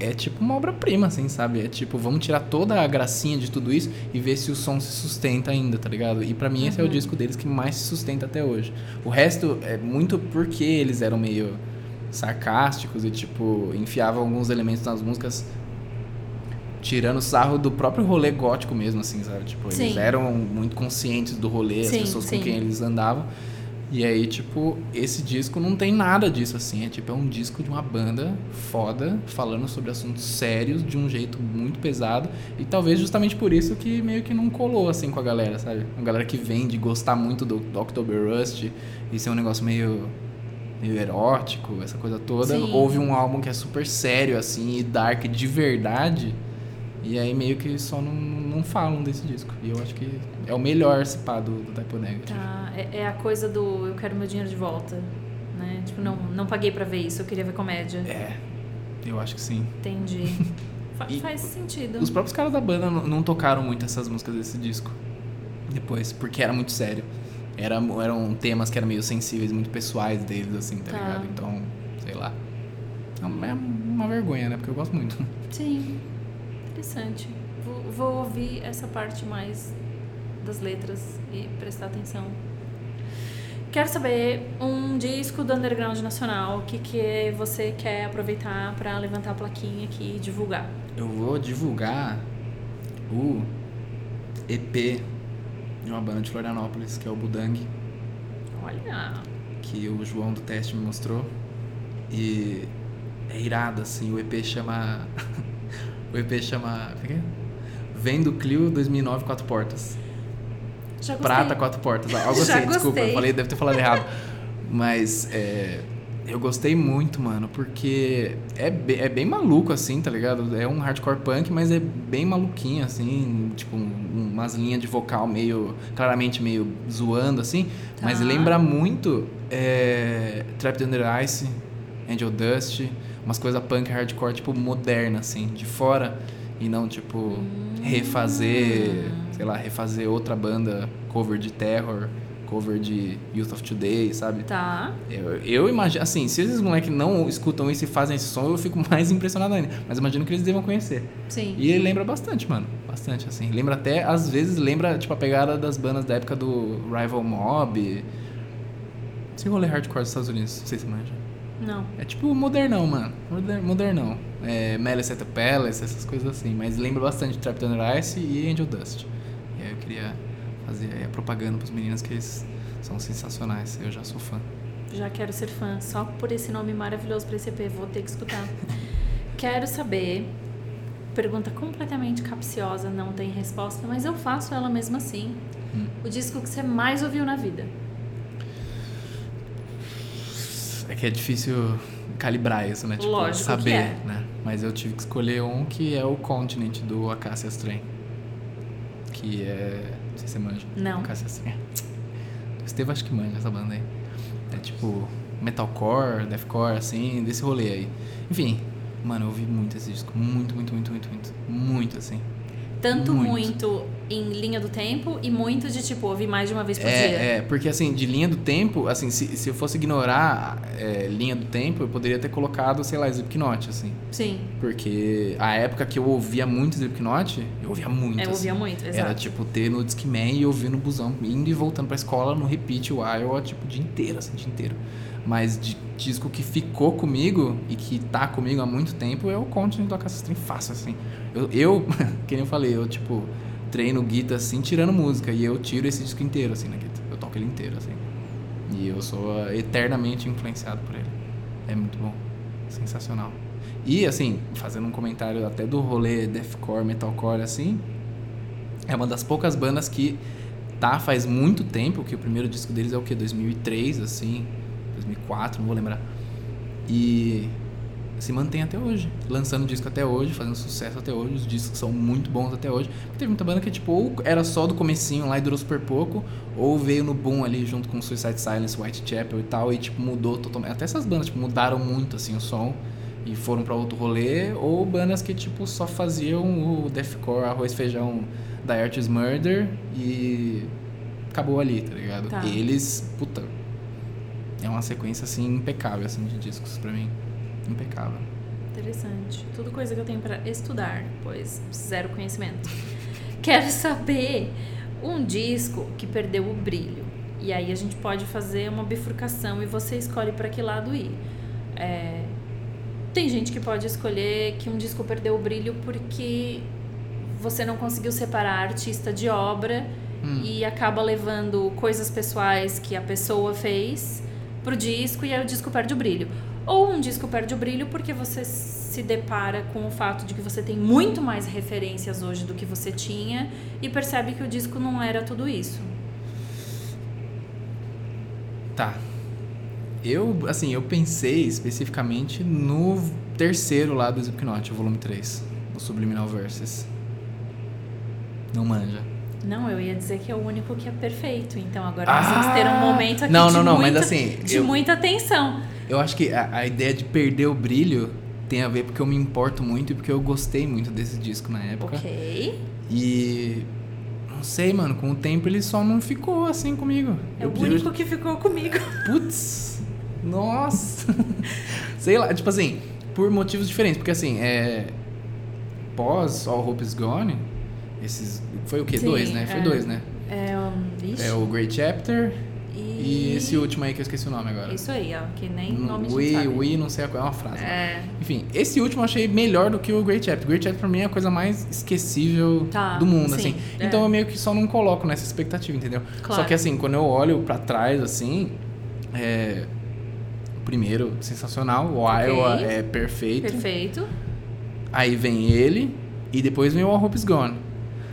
é tipo uma obra-prima, assim, sabe? É tipo, vamos tirar toda a gracinha de tudo isso e ver se o som se sustenta ainda, tá ligado? E pra mim esse é o Uhum. disco deles que mais se sustenta até hoje. O resto é muito porque eles eram meio sarcásticos e, tipo, enfiavam alguns elementos nas músicas tirando sarro do próprio rolê gótico mesmo, assim, sabe? Tipo, eles Sim. eram muito conscientes do rolê, as Sim, pessoas sim. com quem eles andavam. E aí, tipo, esse disco não tem nada disso, assim. É tipo, é um disco de uma banda foda, falando sobre assuntos sérios de um jeito muito pesado. E talvez justamente por isso que meio que não colou, assim, com a galera, sabe? A galera que vem de gostar muito do, do October Rust e ser um negócio meio, meio erótico, essa coisa toda. Sim. Houve um álbum que é super sério, assim, e dark de verdade. E aí meio que só não, não falam desse disco. E eu acho que é o melhor, se pá, do, do Typo Negative. Tá, é, é a coisa do eu quero meu dinheiro de volta, né? Tipo, não, não paguei pra ver isso, eu queria ver comédia. É, eu acho que sim. Entendi. Fa- E faz sentido. Os próprios caras da banda não, não tocaram muito essas músicas desse disco. Depois, porque era muito sério. Era, eram temas que eram meio sensíveis, muito pessoais deles, assim, tá, Tá. ligado? Então, sei lá. É uma, é uma vergonha, né? Porque eu gosto muito. Sim, interessante. Vou, vou ouvir essa parte mais das letras e prestar atenção. Quero saber um disco do underground nacional que, que você quer aproveitar pra levantar a plaquinha aqui e divulgar. Eu vou divulgar o EP de uma banda de Florianópolis, que é o Budang. Olha, que o João do teste me mostrou. E é irado, assim. O EP chama. o EP chama. É que é? Vem do Clio 2009 Quatro Portas. já gostei. Prata Quatro Portas. Já assim, desculpa. gostei. Eu falei, deve ter falado errado. Mas é, eu gostei muito, mano, porque é, be- é bem maluco, assim, tá ligado? É um hardcore punk, mas é bem maluquinho, assim. Tipo, um- umas linhas de vocal meio. Claramente meio zoando, assim. Mas Tá. lembra muito é, Trapped Under Ice, Angel Dust, umas coisas punk hardcore, tipo, moderna, assim, de fora. E não, tipo, refazer, sei lá, refazer outra banda cover de terror cover de Youth of Today, sabe? Tá. Eu, eu imagino, assim, se esses moleques não escutam isso e fazem esse som, eu fico mais impressionado ainda. Mas imagino que eles devam conhecer. Sim. E ele lembra bastante, mano. Bastante, assim. Lembra até, às vezes, lembra, tipo, a pegada das bandas da época do Rival Mob. Esse rolê hardcore dos Estados Unidos, não sei se manja. Não. É tipo modernão, mano. Moder- Modernão. É, Malice at the Palace, essas coisas assim. Mas lembra bastante Trapped Under Ice e Angel Dust. E aí eu queria fazer aí a propaganda pros meninos que eles são sensacionais. Eu já sou fã. Já quero ser fã, só por esse nome maravilhoso pra esse EP, vou ter que escutar. quero saber, pergunta completamente capciosa, não tem resposta, mas eu faço ela mesmo assim. Hum. O disco que você mais ouviu na vida? É que é difícil calibrar isso, né? Tipo, Lógico saber, é. né? Mas eu tive que escolher um que é o Continent do Acacia Strain. Que é. Não sei se você manja. Não. Acacia Strain. O acho que manja essa banda aí. É tipo metalcore, deathcore, assim, desse rolê aí. Enfim, mano, eu ouvi muito esse disco. Muito, muito, muito, muito, muito. Muito, assim. Tanto Muito. muito, em linha do tempo e muito de tipo, ouvir mais de uma vez por dia. É, é, porque assim, de linha do tempo, assim, se, se eu fosse ignorar é, linha do tempo, eu poderia ter colocado, sei lá, Slipknot, assim. Sim, Porque a época que eu ouvia muito Slipknot, eu ouvia muito. eu ouvia assim. muito, exato. Era tipo ter no Discman e ouvir no busão, indo e voltando pra escola no repeat o Iowa, tipo, o dia inteiro, assim, o dia inteiro. Mas de disco que ficou comigo e que tá comigo há muito tempo é o Continent do Acacia Strain fácil, assim. Eu, eu que nem eu falei, eu, tipo, treino guitarra assim, tirando música. E eu tiro esse disco inteiro, assim, na guitarra. Eu toco ele inteiro, assim. E eu sou ah, eternamente influenciado por ele. É muito bom. Sensacional. E, assim, fazendo um comentário até do rolê deathcore, metalcore, assim, é uma das poucas bandas que tá faz muito tempo, que o primeiro disco deles é o que? 2003, assim, 2004, não vou lembrar. E se mantém até hoje, lançando disco até hoje, fazendo sucesso até hoje, os discos são muito bons até hoje. Teve muita banda que tipo ou era só do comecinho lá e durou super pouco, ou veio no boom ali junto com Suicide Silence, Whitechapel e tal e tipo mudou totalmente. Até essas bandas tipo mudaram muito assim o som e foram pra outro rolê, ou bandas que tipo só faziam o deathcore, arroz feijão da Artist Murder e acabou ali, tá ligado? Tá. Eles, puta, é uma sequência assim impecável assim de discos pra mim. Impecável. Interessante. Tudo coisa que eu tenho pra estudar, pois zero conhecimento. Quero saber um disco que perdeu o brilho. E aí a gente pode fazer uma bifurcação e você escolhe pra que lado ir. É, Tem gente que pode escolher que um disco perdeu o brilho porque você não conseguiu separar artista de obra Hum. e acaba levando coisas pessoais que a pessoa fez pro disco e aí o disco perde o brilho. Ou um disco perde o brilho porque você se depara com o fato de que você tem muito mais referências hoje do que você tinha e percebe que o disco não era tudo isso. Tá. Eu, assim, eu pensei especificamente no terceiro lá do Slipknot, o volume 3, o Subliminal Verses. Não manja. Não, eu ia dizer que é o único que é perfeito. Então agora nós vamos ter um momento aqui Ah! Não, de, não, não, muita, mas assim, de eu- muita atenção. Eu acho que a, a ideia de perder o brilho tem a ver porque eu me importo muito e porque eu gostei muito desse disco na época. Ok. E não sei, mano, com o tempo ele só não ficou assim comigo. É eu o único que ficou comigo. Putz, nossa. Sei lá, tipo assim, por motivos diferentes. Porque assim, é. Pós All Hope Is Gone, esses. Foi o quê? Sim, dois, né? Foi é. dois, né? É, um, É o Great Chapter e... esse último aí que eu esqueci o nome agora. Isso aí, ó, que nem No- nome a gente We, we, não sei a qual, é uma frase. né? É, Enfim, esse último eu achei melhor do que o Great Chapter. O Great Chapter pra mim é a coisa mais esquecível Tá, do mundo, sim, assim. é. Então eu meio que só não coloco nessa expectativa, entendeu? Claro. Só que assim, quando eu olho pra trás, assim, é... o primeiro, sensacional. O Ok. Iowa é perfeito. perfeito. Aí vem ele e depois vem o All Hope Is Gone.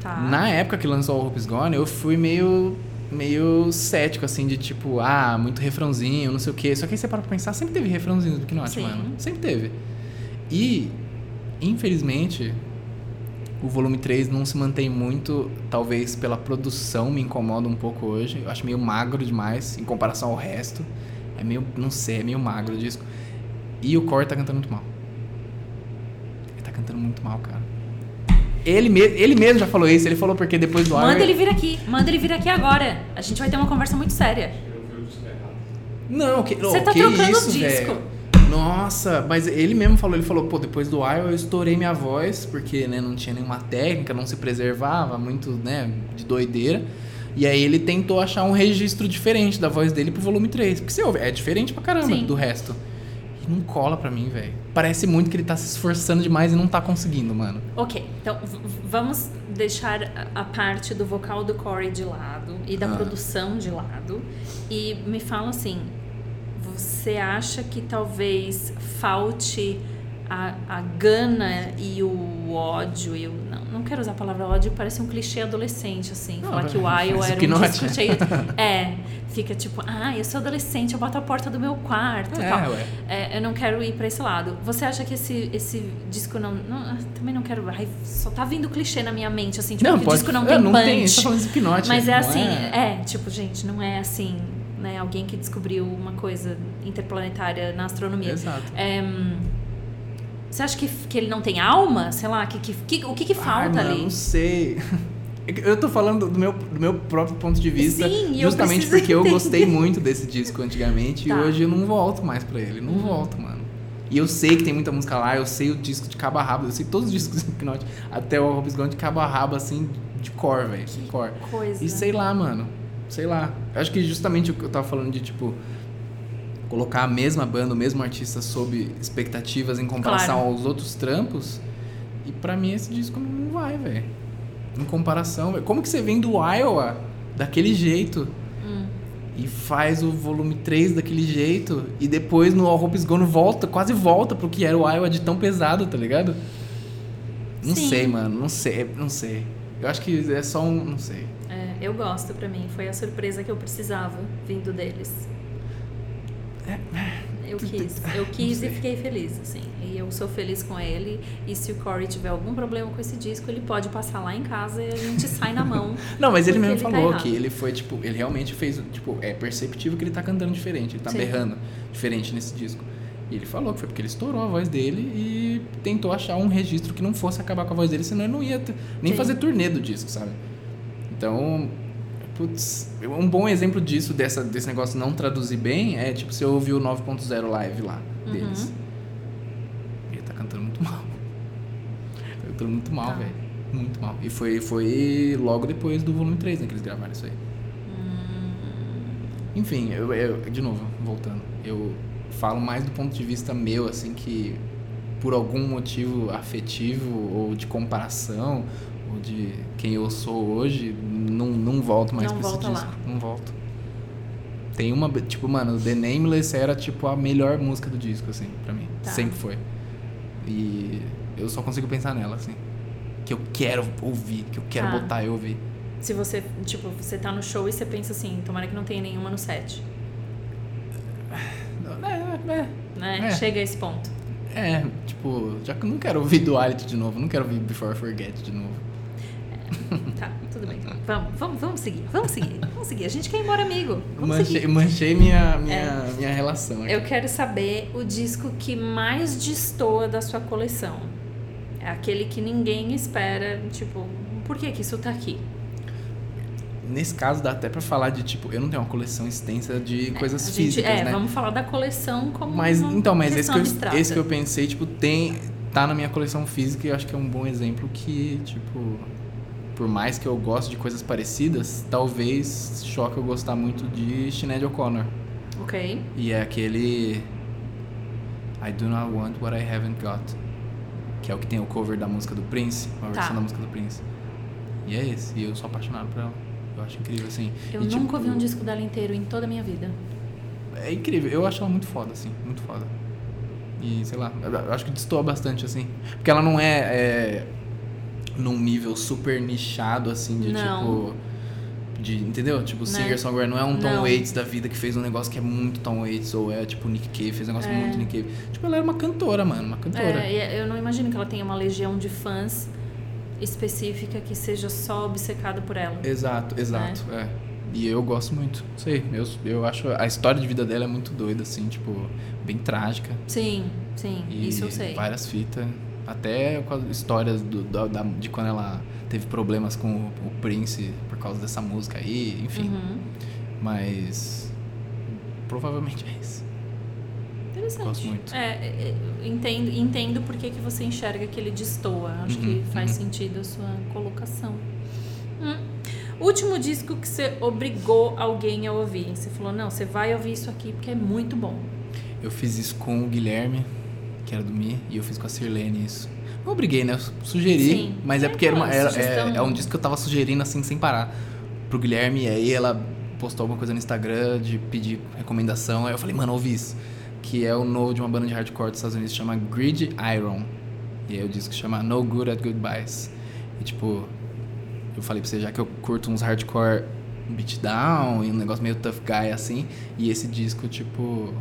Tá. Na época que lançou All Hope Is Gone, eu fui meio meio cético, assim, de tipo, ah, muito refrãozinho, não sei o quê. Só que aí você para pra pensar, sempre teve refrãozinho do Sim. mano. Sempre teve. E, infelizmente, o volume 3 não se mantém muito, talvez pela produção me incomoda um pouco hoje. Eu acho meio magro demais em comparação ao resto. É meio, não sei, é meio magro o disco. E o Core tá cantando muito mal. Ele tá cantando muito mal, cara. Ele, me, ele mesmo já falou isso, ele falou porque depois do Manda Iron- ele vir aqui, manda ele vir aqui agora. A gente vai ter uma conversa muito séria. Não, que, Você oh, tá que trocando isso, o disco. velho. Nossa, mas ele mesmo falou, ele falou, pô, depois do Iron eu estourei minha voz, porque, né, não tinha nenhuma técnica, não se preservava, muito, né, de doideira. E aí ele tentou achar um registro diferente da voz dele pro volume 3. Porque você ouve, é diferente pra caramba Sim. do resto. E não cola pra mim, velho. Parece muito que ele tá se esforçando demais e não tá conseguindo, mano. Ok, então vamos deixar a- a parte do vocal do Corey de lado e da Ah. produção de lado. E me fala assim: você acha que talvez falte a, a gana e o ódio? E o, não, não quero usar a palavra ódio, parece um clichê adolescente, assim. Não, falar que o mas Iowa era um Slipknot. disco cheio. É, fica tipo, ah, eu sou adolescente, eu boto a porta do meu quarto e É, tal. ué. É, eu não quero ir pra esse lado. Você acha que esse, esse disco não, não- ah, Também não quero. ai, só tá vindo clichê na minha mente, assim, tipo, que o disco não é, tem não punch. tem, falando Slipknot, mas é não assim, é. tipo, gente, não é assim, né? Alguém que descobriu uma coisa interplanetária na astronomia. Exato. É, hum, você acha que, que ele não tem alma? Sei lá, que, que, que- o que, que Ai, falta mano, ali? Não sei. Eu tô falando do meu, do meu próprio ponto de vista. Sim, eu justamente preciso porque eu entender. gostei muito desse disco antigamente Tá. e hoje eu não volto mais pra ele. Não Uhum. volto, mano. E eu sei que tem muita música lá, eu sei o disco de cabo a rabo, eu sei todos os discos do Slipknot, até o Hobbs Gone de cabo a rabo, assim, de cor, velho. De cor. Coisa. E sei lá, mano. Sei lá. Eu acho que justamente o que eu tava falando de, tipo, colocar a mesma banda, o mesmo artista sob expectativas em comparação Claro. aos outros trampos. E pra mim esse disco não vai, velho. Em comparação, velho. Como que você vem do Iowa daquele jeito Hum. e faz o volume 3 daquele jeito e depois no All Hope's Gone volta, quase volta pro que era o Iowa de tão pesado, tá ligado? Não Sim. sei, mano. Não sei, não sei. Eu acho que é só um. Não sei. É, eu gosto pra mim. Foi a surpresa que eu precisava vindo deles. Eu quis. Eu quis e fiquei feliz, assim. E eu sou feliz com ele. E se o Corey tiver algum problema com esse disco, ele pode passar lá em casa e a gente sai na mão. Não, mas ele mesmo ele tá falou errado. que ele foi, tipo, ele realmente fez, tipo, é perceptível que ele tá cantando diferente, ele tá Sim. berrando diferente nesse disco. E ele falou que foi porque ele estourou a voz dele e tentou achar um registro que não fosse acabar com a voz dele, senão ele não ia nem Sim. fazer turnê do disco, sabe? Então, putz, um bom exemplo disso, dessa, desse negócio não traduzir bem, é tipo, você ouviu o 9.0 live lá Uhum. deles. Ele tá cantando muito mal. Tá cantando muito mal, Tá. velho. Muito mal. E foi, foi logo depois do volume 3, né, que eles gravaram isso aí. Enfim, eu, eu- de novo, voltando. Eu falo mais do ponto de vista meu, assim, que por algum motivo afetivo ou de comparação ou de quem eu sou hoje, não, não volto mais Não pra esse volta lá. disco. Não volto. Tem uma, tipo, mano, The Nameless era tipo a melhor música do disco, assim, pra mim. Tá. Sempre foi. E eu só consigo pensar nela, assim. Que eu quero ouvir, que eu quero Tá. botar e ouvir. Se você, tipo, você tá no show e você pensa assim, tomara que não tenha nenhuma no set. É, é, Né? É. Chega a esse ponto. É, tipo, já que eu não quero ouvir Duality de novo, não quero ouvir Before I Forget de novo. Tá, tudo bem. Vamos, vamos, vamos seguir, vamos seguir, vamos seguir. A gente quer ir embora, amigo. Vamos Manchei, seguir. manchei minha, minha, minha relação aqui. Eu quero saber o disco que mais destoa da sua coleção. É aquele que ninguém espera, tipo, por que que isso tá aqui? Nesse caso, dá até pra falar de, tipo, eu não tenho uma coleção extensa de coisas A gente- físicas, é, né? vamos falar da coleção como Mas, então, mas esse que, eu, esse que eu pensei, tipo, tem... Tá na minha coleção física e eu acho que é um bom exemplo que, tipo... Por mais que eu goste de coisas parecidas, talvez choque eu gostar muito de Sinead O'Connor. Ok. E é aquele I do not want what I haven't got. Que é o que tem o cover da música do Prince, uma Tá. versão da música do Prince. E é esse, e eu sou apaixonado por ela. Eu acho incrível, assim. Eu E, nunca tipo, ouvi um disco dela inteiro em toda a minha vida. É incrível, eu acho ela muito foda, assim, muito foda. E, sei lá, eu acho que destoa bastante, assim. Porque ela não é, é num nível super nichado, assim, de Não. tipo. De, entendeu? Tipo, Né? singer-songwriter não é um Tom Não. Waits da vida que fez um negócio que é muito Tom Waits, ou é tipo Nick Cave, fez um negócio É. muito Nick Cave. Tipo, ela era uma cantora, mano, uma cantora. É, e eu não imagino que ela tenha uma legião de fãs específica que seja só obcecada por ela. Exato, exato, é. E eu gosto muito, sei, eu, eu acho a história de vida dela é muito doida, assim, tipo, bem trágica. Sim, sim, E isso eu sei. várias fitas. Até com as histórias do, da, da- de quando ela teve problemas com o, o Prince por causa dessa música aí, enfim. Uhum. Mas. Provavelmente é isso. Interessante. Gosto muito. É, é, é, entendo, entendo por que, que você enxerga que ele destoa. Acho que Uhum, faz uhum. sentido a sua colocação. Hum. Último disco que você obrigou alguém a ouvir. Você falou, não, você vai ouvir isso aqui porque é muito bom. Eu fiz isso com o Guilherme, que era do Mi, e eu fiz com a Sirlene isso. Não obriguei, né? Eu sugeri, Sim. mas é É, porque era, uma- era- é, é um disco que eu tava sugerindo assim sem parar pro Guilherme, e aí ela postou alguma coisa no Instagram de pedir recomendação, aí eu falei, mano, ouvi isso. Que é o novo de uma banda de hardcore dos Estados Unidos, chama Grid Iron. E aí o disco chama No Good at Goodbyes. E tipo, eu falei pra você, já que eu curto uns hardcore beatdown e um negócio meio tough guy assim, e esse disco, tipo,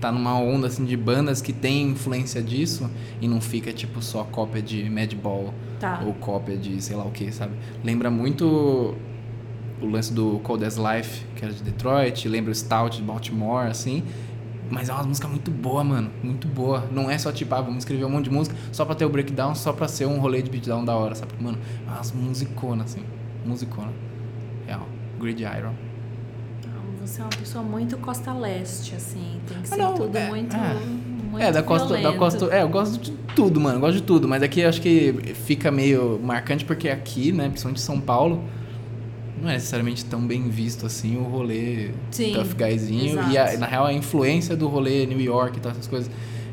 tá numa onda assim de bandas que tem influência disso e não fica tipo só cópia de Madball Tá. ou cópia de sei lá o que, sabe? Lembra muito o lance do Cold as Life, que era de Detroit, lembra o Stout de Baltimore, assim. Mas é uma música muito boa, mano. Muito boa. Não é só tipo, ah, vamos escrever um monte de música só pra ter o breakdown, só pra ser um rolê de beatdown da hora, sabe? Mano, é umas musiconas, assim. Musicona. Real. Grid Iron. Então, Você é uma pessoa muito costa leste, assim. Tem que ser não, tudo é- muito, é. muito é, da costa, da costa. É, eu gosto de tudo, mano. Eu gosto de tudo. Mas aqui eu acho que fica meio marcante porque aqui, né, principalmente São Paulo, não é necessariamente tão bem visto assim o rolê Sim, tough guyzinho. E a- na real a influência do rolê New York e tal, essas coisas.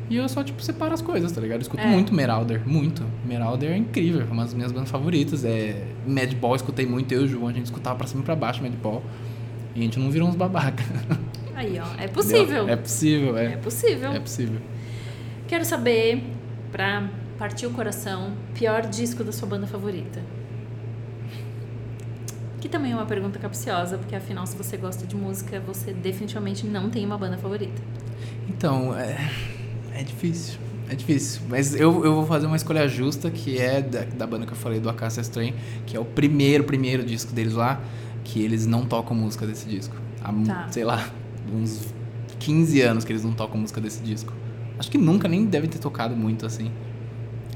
E eu só, tipo, separo as coisas, tá ligado? Eu escuto É. muito Meralder, muito. Meralder é incrível, é uma das minhas bandas favoritas. É Madball, escutei muito, eu e o João, a gente escutava pra cima e pra baixo Madball. E a gente não virou uns babaca. Aí, ó. É possível. É possível, É é. possível. É possível. Quero saber, pra partir o coração, pior disco da sua banda favorita. Que também é uma pergunta capciosa, porque afinal, se você gosta de música, você definitivamente não tem uma banda favorita. Então, é, é difícil. É difícil. Mas eu, eu vou fazer uma escolha justa, que é da, da banda que eu falei, do Acacia Strain, que é o primeiro, primeiro disco deles lá, que eles não tocam música desse disco. Há, Tá. sei lá, uns 15 anos que eles não tocam música desse disco. Acho que nunca nem devem ter tocado muito assim.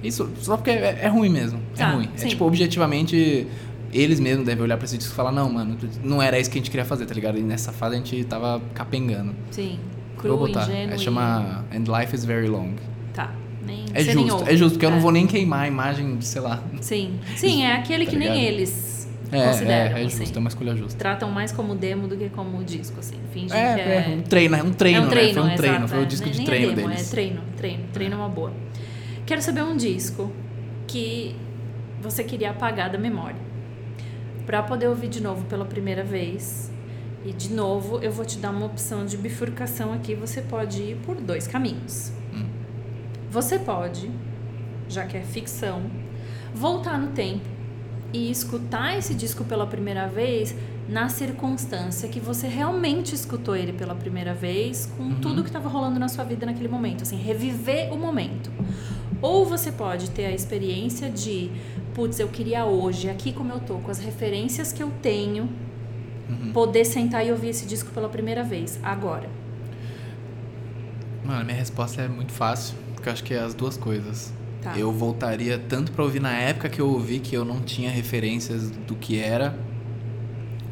Isso só porque é, é ruim mesmo. Tá, é ruim. sim. É tipo, objetivamente, eles mesmos devem olhar pra esse disco e falar: não, mano, não era isso que a gente queria fazer, tá ligado? E nessa fase a gente tava capengando. Sim. Eu Cru, vou botar. ingênuo É, e- chama And Life is Very Long. Tá. Nem, É nem justo, ouve. é justo, porque eu É. não vou nem queimar a imagem de, sei lá. Sim. Sim, é aquele Tá que nem ligado? eles É, consideram. é, é assim. justo, é uma escolha justa. Tratam mais como demo do que como disco, assim. Fingem É, que é, é... um treino, é um treino, é um treino, né? Foi um treino, exato, foi o é. disco de nem treino é demo, deles. É treino, treino, treino é uma boa. Quero saber um disco que você queria apagar da memória. Pra poder ouvir de novo pela primeira vez. E de novo, eu vou te dar uma opção de bifurcação aqui. Você pode ir por dois caminhos. Hum. Você pode, já que é ficção, voltar no tempo e escutar esse disco pela primeira vez na circunstância que você realmente escutou ele pela primeira vez, com tudo que estava rolando na sua vida naquele momento, assim, reviver o momento. Ou você pode ter a experiência de, putz, eu queria hoje, aqui como eu tô, com as referências que eu tenho, Uhum. poder sentar e ouvir esse disco pela primeira vez, agora. Mano, minha resposta é muito fácil, porque eu acho que é as duas coisas. Tá. Eu voltaria tanto pra ouvir na época que eu ouvi que eu não tinha referências do que era,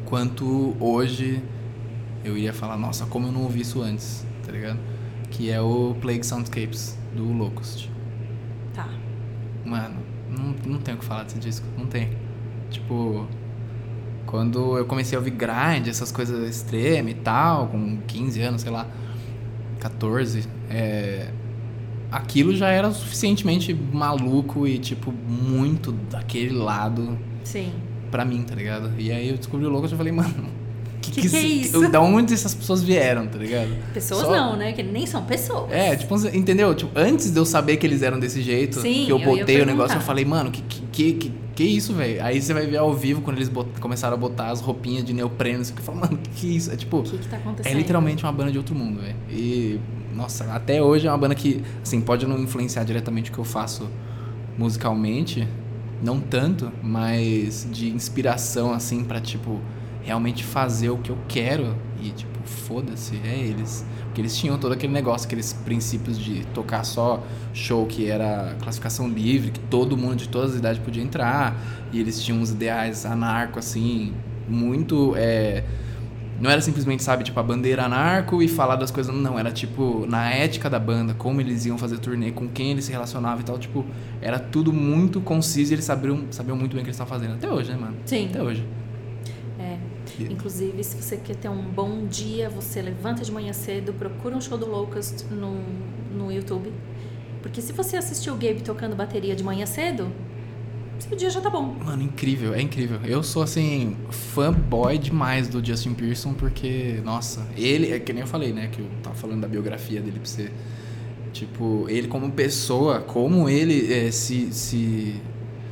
quanto hoje eu iria falar, nossa, como eu não ouvi isso antes, tá ligado? Que é o Plague Soundscapes do Locust. Tá. Mano, não, não tenho o que falar desse disco, não tem. Tipo, quando eu comecei a ouvir grind, essas coisas extremas e tal, com 15 anos, sei lá, 14, é, aquilo já era suficientemente maluco e, tipo, muito daquele lado Sim. pra mim, tá ligado? E aí eu descobri o Locust e falei, mano, que, Que que é esse- isso? Da onde essas pessoas vieram, tá ligado? Pessoas Só- não, né? Que nem são pessoas. É, tipo, entendeu? Tipo, antes de eu saber que eles eram desse jeito, Sim, que eu eu botei o negócio, eu falei, mano, que que, que, que, que isso, velho? Aí você vai ver ao vivo quando eles bot- começaram a botar as roupinhas de neopreno, você fala, mano, que que isso? É tipo, O que que tá acontecendo? é literalmente uma banda de outro mundo, velho. E, nossa, até hoje é uma banda que, assim, pode não influenciar diretamente o que eu faço musicalmente, não tanto, mas de inspiração, assim, pra, tipo, realmente fazer o que eu quero e, tipo, foda-se, é eles. Porque eles tinham todo aquele negócio, aqueles princípios de tocar só show que era classificação livre, que todo mundo de todas as idades podia entrar. E eles tinham uns ideais anarco, assim, muito. É, não era simplesmente, sabe, tipo, a bandeira anarco e falar das coisas. Não, era tipo, na ética da banda, como eles iam fazer turnê, com quem eles se relacionavam e tal. Tipo, era tudo muito conciso e eles sabiam, sabiam muito bem o que eles estavam fazendo. Até hoje, né, mano? Sim. Até hoje. É. Inclusive, se você quer ter um bom dia, você levanta de manhã cedo, procura um show do Locust no, no YouTube. Porque se você assistiu o Gabe tocando bateria de manhã cedo, seu dia já tá bom. Mano, incrível, é incrível. Eu sou, assim, fanboy demais do Justin Pearson, porque, nossa, ele, é que nem eu falei, né, que eu tava falando da biografia dele pra você. Tipo, ele como pessoa, como ele é, se, se,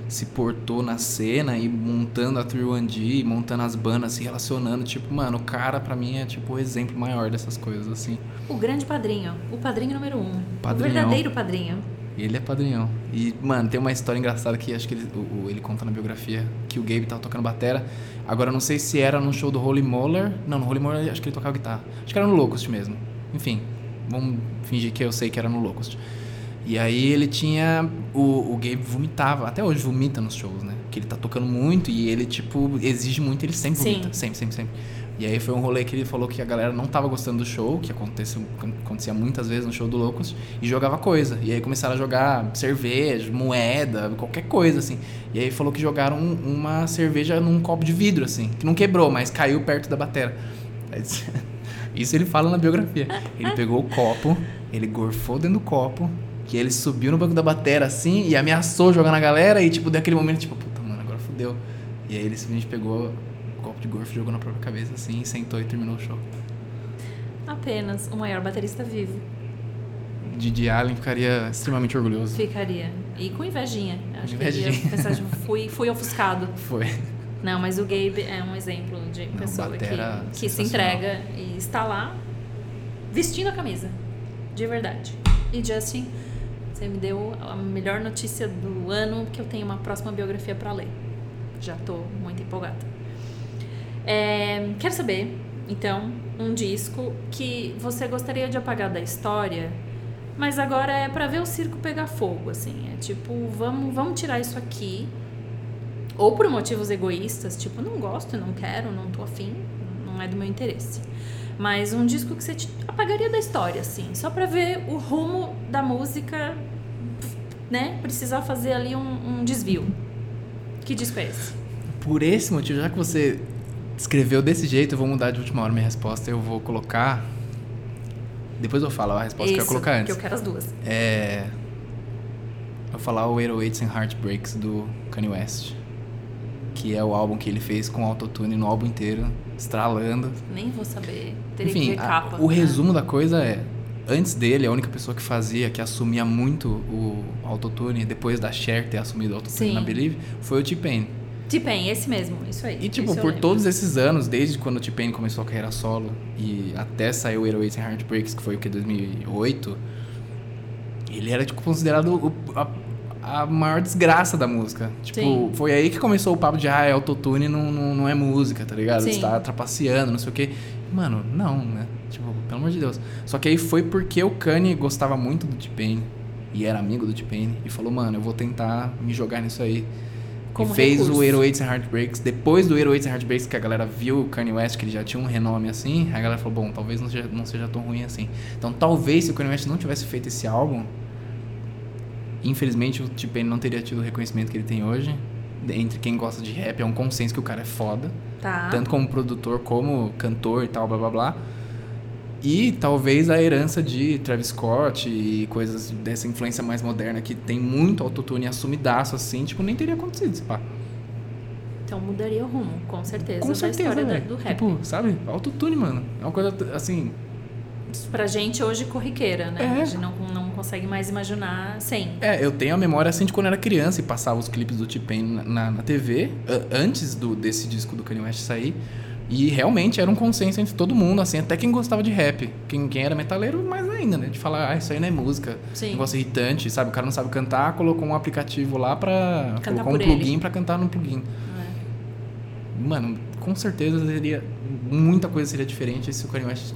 se portou na cena e montando a 3 montando as bandas, se relacionando. Tipo, mano, o cara pra mim é tipo o exemplo maior dessas coisas, assim. O grande padrinho, o padrinho número um. Padrinhão. O verdadeiro padrinho. Ele é padrinhão. E, mano, tem uma história engraçada que acho que ele, o, o- ele conta na biografia que o Gabe tava tocando batera. Agora, não sei se era no show do Holy Moller. Não, no Holy Moller acho que ele tocava guitarra. Acho que era no Locust mesmo. Enfim, vamos fingir que eu sei que era no Locust. E aí ele tinha. O, o Gabe vomitava. Até hoje vomita nos shows, né? Que ele tá tocando muito e ele, tipo, exige muito, ele sempre Sim. vomita. Sempre, sempre, sempre. E aí foi um rolê que ele falou que a galera não tava gostando do show, que acontecia, acontecia muitas vezes no show do Locust, e jogava coisa. E aí começaram a jogar cerveja, moeda, qualquer coisa, assim. E aí falou que jogaram uma cerveja num copo de vidro, assim, que não quebrou, mas caiu perto da batera. Isso ele fala na biografia. Ele pegou o copo, ele gorfou dentro do copo, que ele subiu no banco da batera, assim, e ameaçou jogar na galera, e tipo, daquele momento, tipo, puta, mano, agora fodeu. E aí ele simplesmente pegou copo de gorfo, jogou na própria cabeça, assim, sentou e terminou o show. Apenas o maior baterista vivo. Didi Allen ficaria extremamente orgulhoso. Ficaria. E com invejinha. Acho Invejinha. que ele ia pensar, tipo, fui, fui ofuscado. Foi. Não, mas o Gabe é um exemplo de Não, pessoa que, que se entrega e está lá vestindo a camisa. De verdade. E Justin, você me deu a melhor notícia do ano que eu tenho uma próxima biografia para ler. Já tô muito empolgada. É, quero saber, então, um disco que você gostaria de apagar da história, mas agora é para ver o circo pegar fogo, assim. É tipo, vamos, vamos tirar isso aqui ou por motivos egoístas, tipo, não gosto, não quero, não tô afim, não é do meu interesse. Mas um disco que você apagaria da história, assim, só pra ver o rumo da música, né? Precisar fazer ali um, um desvio. Que disco é esse? Por esse motivo, já que você escreveu desse jeito, eu vou mudar de última hora minha resposta. Eu vou colocar. Depois eu falo a resposta que eu ia colocar que antes. eu quero as duas. É. Eu vou falar o 808s and Heartbreaks do Kanye West. Que é o álbum que ele fez com autotune no álbum inteiro, estralando. Nem vou saber. Teria que Enfim, ver a- capa. o né? resumo da coisa é. Antes dele, a única pessoa que fazia, que assumia muito o autotune, depois da Cher ter assumido o autotune Sim. na Believe, foi o T-Pain. T-Pain, esse mesmo, isso aí. E tipo, por lembro. todos esses anos, desde quando o T-Pain começou a carreira solo e até saiu o Heroes and Heartbreaks, que foi o que 2008, ele era tipo considerado o- a, a maior desgraça da música. Tipo, Sim. foi aí que começou o papo de ah, é autotune não, não, não é música, tá ligado? Sim. Você tá trapaceando, não sei o quê. Mano, não, né? Tipo, pelo amor de Deus. Só que aí foi porque o Kanye gostava muito do T-Pain e era amigo do T-Pain e falou, mano, eu vou tentar me jogar nisso aí. Como e fez recurso. o 808s and Heartbreaks. Depois do 808s and Heartbreaks, que a galera viu o Kanye West, que ele já tinha um renome assim, a galera falou, bom, talvez não seja, não seja tão ruim assim. Então, talvez se o Kanye West não tivesse feito esse álbum, infelizmente o T-Pain não teria tido o reconhecimento que ele tem hoje. Entre quem gosta de rap, é um consenso que o cara é foda. Tá. Tanto como produtor, como cantor e tal, blá blá blá. E talvez a herança de Travis Scott e coisas dessa influência mais moderna que tem muito autotune assumidaço assim, tipo, nem teria acontecido esse pá. Então mudaria o rumo, com certeza, Com da certeza, história da- velho. do rap. Tipo, sabe? Autotune, mano. É uma coisa assim. Pra gente hoje corriqueira, né? É. A gente não, não consegue mais imaginar sem. É, eu tenho a memória assim de quando eu era criança e passava os clipes do T-Pain na, na, na TV, antes do, desse disco do Kanye West sair. E realmente era um consenso entre todo mundo, assim, até quem gostava de rap. Quem, quem era metaleiro, mais ainda, né? De falar, ah, isso aí não é música. Sim. Negócio irritante, sabe? O cara não sabe cantar, colocou um aplicativo lá pra. Cantar colocou um plugin ele. pra cantar no plugin. É. Mano, com certeza teria muita coisa seria diferente se o Kanye West...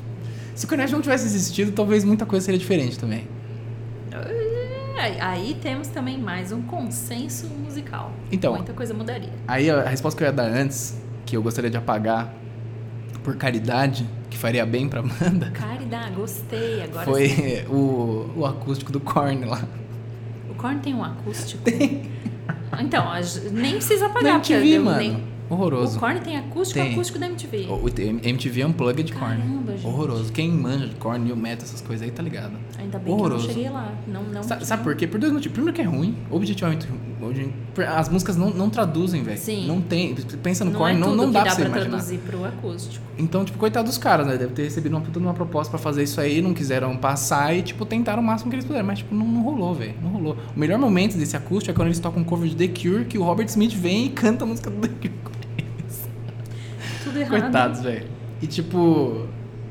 Se o Kanye West não tivesse existido, talvez muita coisa seria diferente também. É, Aí temos também mais um consenso musical. Então. Muita coisa mudaria. Aí a resposta que eu ia dar antes, que eu gostaria de apagar por caridade, que faria bem pra Amanda, Caridade, gostei. Agora sim. foi o, o acústico do Korn lá. O Korn tem um acústico? Então, a gente nem precisa apagar. MTV, eu mano. nem- Horroroso. O Korn tem acústico Tem. acústico da MTV. O, o MTV Unplugged de Korn. Caramba, gente. Horroroso. Quem manja de Korn, New Metal, essas coisas aí, tá ligado? Ainda bem Horroroso. que eu não cheguei lá. Não, não Sa- Sabe, por quê? Por dois motivos. Primeiro que é ruim, objetivamente ruim. As músicas não, não traduzem, velho. Sim. Não tem. Pensa no Não Korn, é não, não dá dá pra você pra imaginar. traduzir pro acústico. Então, tipo, coitado dos caras, né? Deve ter recebido uma puta de uma proposta pra fazer isso aí, não quiseram passar e, tipo, tentaram o máximo que eles puderam. Mas, tipo, não, não rolou, velho. Não rolou. O melhor momento desse acústico é quando eles tocam um cover de The Cure, que o Robert Smith vem e canta a música do The Cure. Tudo errado. Coitados, velho. E, tipo,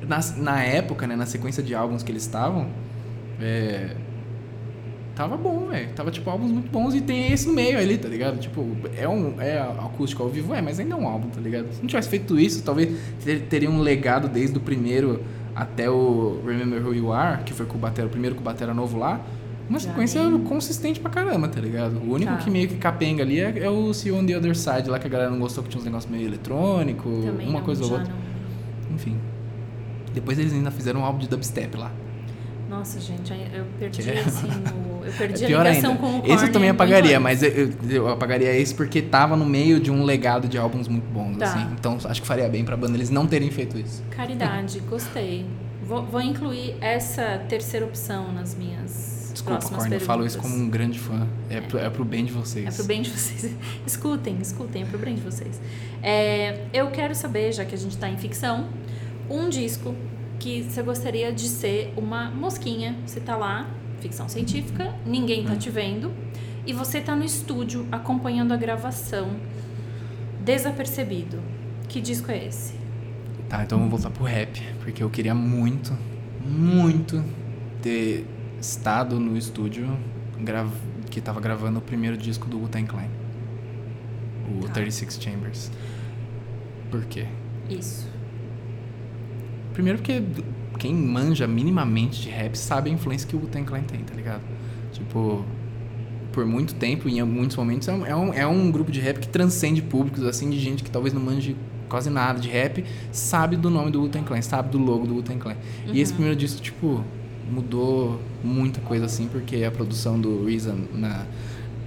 na, na época, né, na sequência de álbuns que eles estavam, é, Tava bom, velho. Tava, tipo, álbuns muito bons e tem esse no meio ali, tá ligado? Tipo, é um é acústico ao vivo, é, mas ainda é um álbum, tá ligado? Se não tivesse feito isso, talvez ter- teria um legado desde o primeiro até o Remember Who You Are, que foi com o Batera, o primeiro com o Batera novo lá. Uma sequência nem- consistente pra caramba, tá ligado? O único Tá. que meio que capenga ali é, é o See You on the Other Side, lá que a galera não gostou, que tinha uns negócios meio eletrônico, Também uma não, coisa ou outra. não. Enfim. Depois eles ainda fizeram um álbum de dubstep lá. Nossa, gente, eu perdi Que é- assim, o- eu perdi É a pior ligação ainda. com o Esse eu Korn também apagaria, mas eu, eu- eu apagaria esse porque tava no meio de um legado de álbuns muito bons, Tá. assim. Então acho que faria bem pra banda eles não terem feito isso. Caridade, gostei. Vou, vou incluir essa terceira opção nas minhas Desculpa, próximas Korn, eu falo isso como um grande fã. É, pro, é pro bem de vocês. É pro bem de vocês. escutem, escutem, é pro bem de vocês. É, eu quero saber, já que a gente tá em ficção, um disco que você gostaria de ser uma mosquinha. Você tá lá, ficção científica, ninguém tá te vendo, e você tá no estúdio acompanhando a gravação, desapercebido. Que disco é esse? Tá, então vamos voltar pro rap. Porque eu queria muito, muito ter estado no estúdio grav... que tava gravando o primeiro disco do Wu-Tang Clan. O Tá. 36 Chambers. Por quê? Isso. Primeiro porque quem manja minimamente de rap sabe a influência que o Wu-Tang Clan tem, tá ligado? Tipo, por muito tempo, em muitos momentos, é um, é um, é um grupo de rap que transcende públicos, assim, de gente que talvez não manje quase nada de rap, sabe do nome do Wu-Tang Clan, sabe do logo do Wu-Tang Clan. E esse primeiro disco, tipo, mudou muita coisa, assim, porque a produção do RZA na,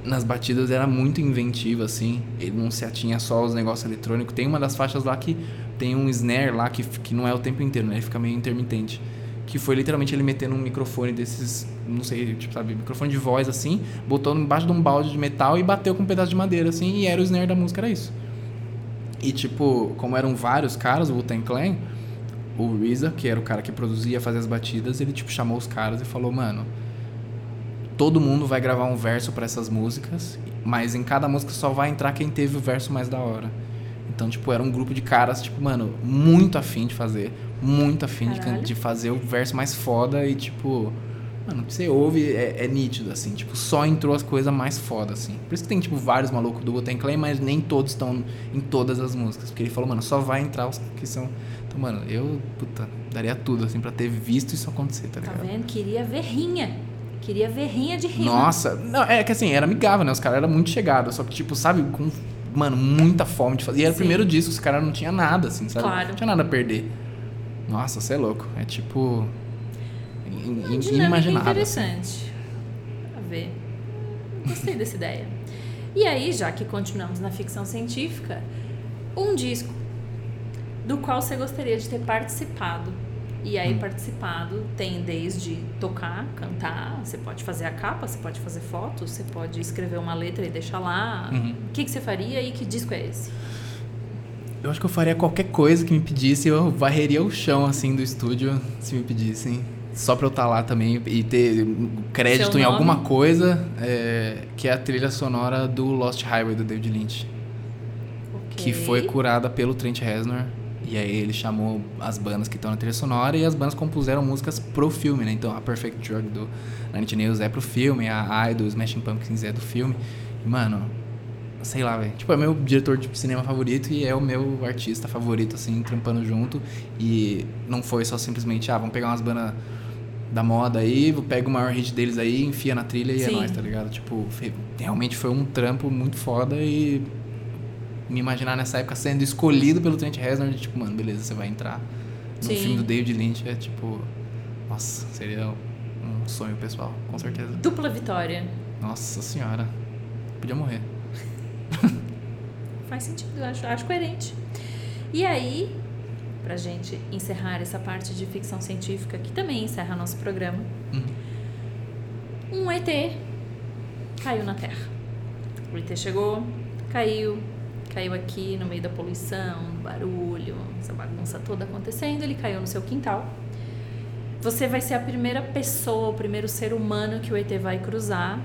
nas batidas era muito inventiva, assim. Ele não se atinha só aos negócios eletrônicos. Tem uma das faixas lá que tem um snare lá que, que não é o tempo inteiro, né? Ele fica meio intermitente. Que foi literalmente ele metendo um microfone desses, não sei, tipo, sabe, microfone de voz assim, botou embaixo de um balde de metal e bateu com um pedaço de madeira, assim, e era o snare da música, era isso. E tipo, como eram vários caras, o Wu-Tang Clan, o RZA, que era o cara que produzia, fazia as batidas, ele tipo chamou os caras e falou, mano, todo mundo vai gravar um verso pra essas músicas, mas em cada música só vai entrar quem teve o verso mais da hora. Então, tipo, era um grupo de caras, tipo, mano, muito afim de fazer, muito afim de, de fazer o verso mais foda e, tipo, mano, você ouve, é, é nítido, assim, tipo, só entrou as coisas mais foda, assim. Por isso que tem, tipo, vários malucos do Wu-Tang Clan, mas nem todos estão em todas as músicas. Porque ele falou, mano, só vai entrar os que são. Então, mano, eu, puta, daria tudo, assim, pra ter visto isso acontecer, tá Tá ligado? vendo? Queria ver rinha. Queria ver rinha de rima. Nossa, não, é que assim, era amigável, né? Os caras eram muito chegados, só que, tipo, sabe, com, mano, muita fome de fazer. E era Sim. o primeiro disco, os caras não tinham nada, assim, sabe? Claro. Não tinha nada a perder. Nossa, você é louco. É tipo. in- in- inimaginável. assim. interessante. A ver. Gostei dessa ideia. E aí, já que continuamos na ficção científica, um disco do qual você gostaria de ter participado. E Hum. aí, participado tem desde tocar, cantar, você pode fazer a capa, você pode fazer fotos, você pode escrever uma letra e deixar lá. Uhum. O que, que você faria e que disco é esse? Eu acho que eu faria qualquer coisa que me pedisse, eu varreria o chão, assim, do estúdio, se me pedissem. Só pra eu estar lá também e ter crédito em alguma coisa, é, que é a trilha sonora do Lost Highway, do David Lynch. que Ok. foi curada pelo Trent Reznor. E aí ele chamou as bandas que estão na trilha sonora e as bandas compuseram músicas pro filme, né? Então a Perfect Drug do Nine Nails é pro filme, a I do Smashing Pumpkins é do filme. E, mano, sei lá, velho. Tipo, é meu diretor de cinema favorito e é o meu artista favorito, assim, trampando junto. E não foi só simplesmente, ah, vamos pegar umas bandas da moda aí, pega o maior hit deles aí, enfia na trilha e é Sim. é nóis, tá ligado? Tipo, realmente foi um trampo muito foda e me imaginar nessa época sendo escolhido pelo Trent Reznor, de tipo, mano, beleza, você vai entrar no Sim. filme do David Lynch, é tipo, nossa, seria um sonho pessoal, com certeza. Dupla vitória. Nossa senhora, podia morrer. Faz sentido, eu acho, acho coerente. E aí, pra gente encerrar essa parte de ficção científica, que também encerra nosso programa, Hum. um ET caiu na Terra. O ET chegou, caiu, caiu aqui no meio da poluição, barulho, essa bagunça toda acontecendo, ele caiu no seu quintal. Você vai ser a primeira pessoa, o primeiro ser humano que o ET vai cruzar.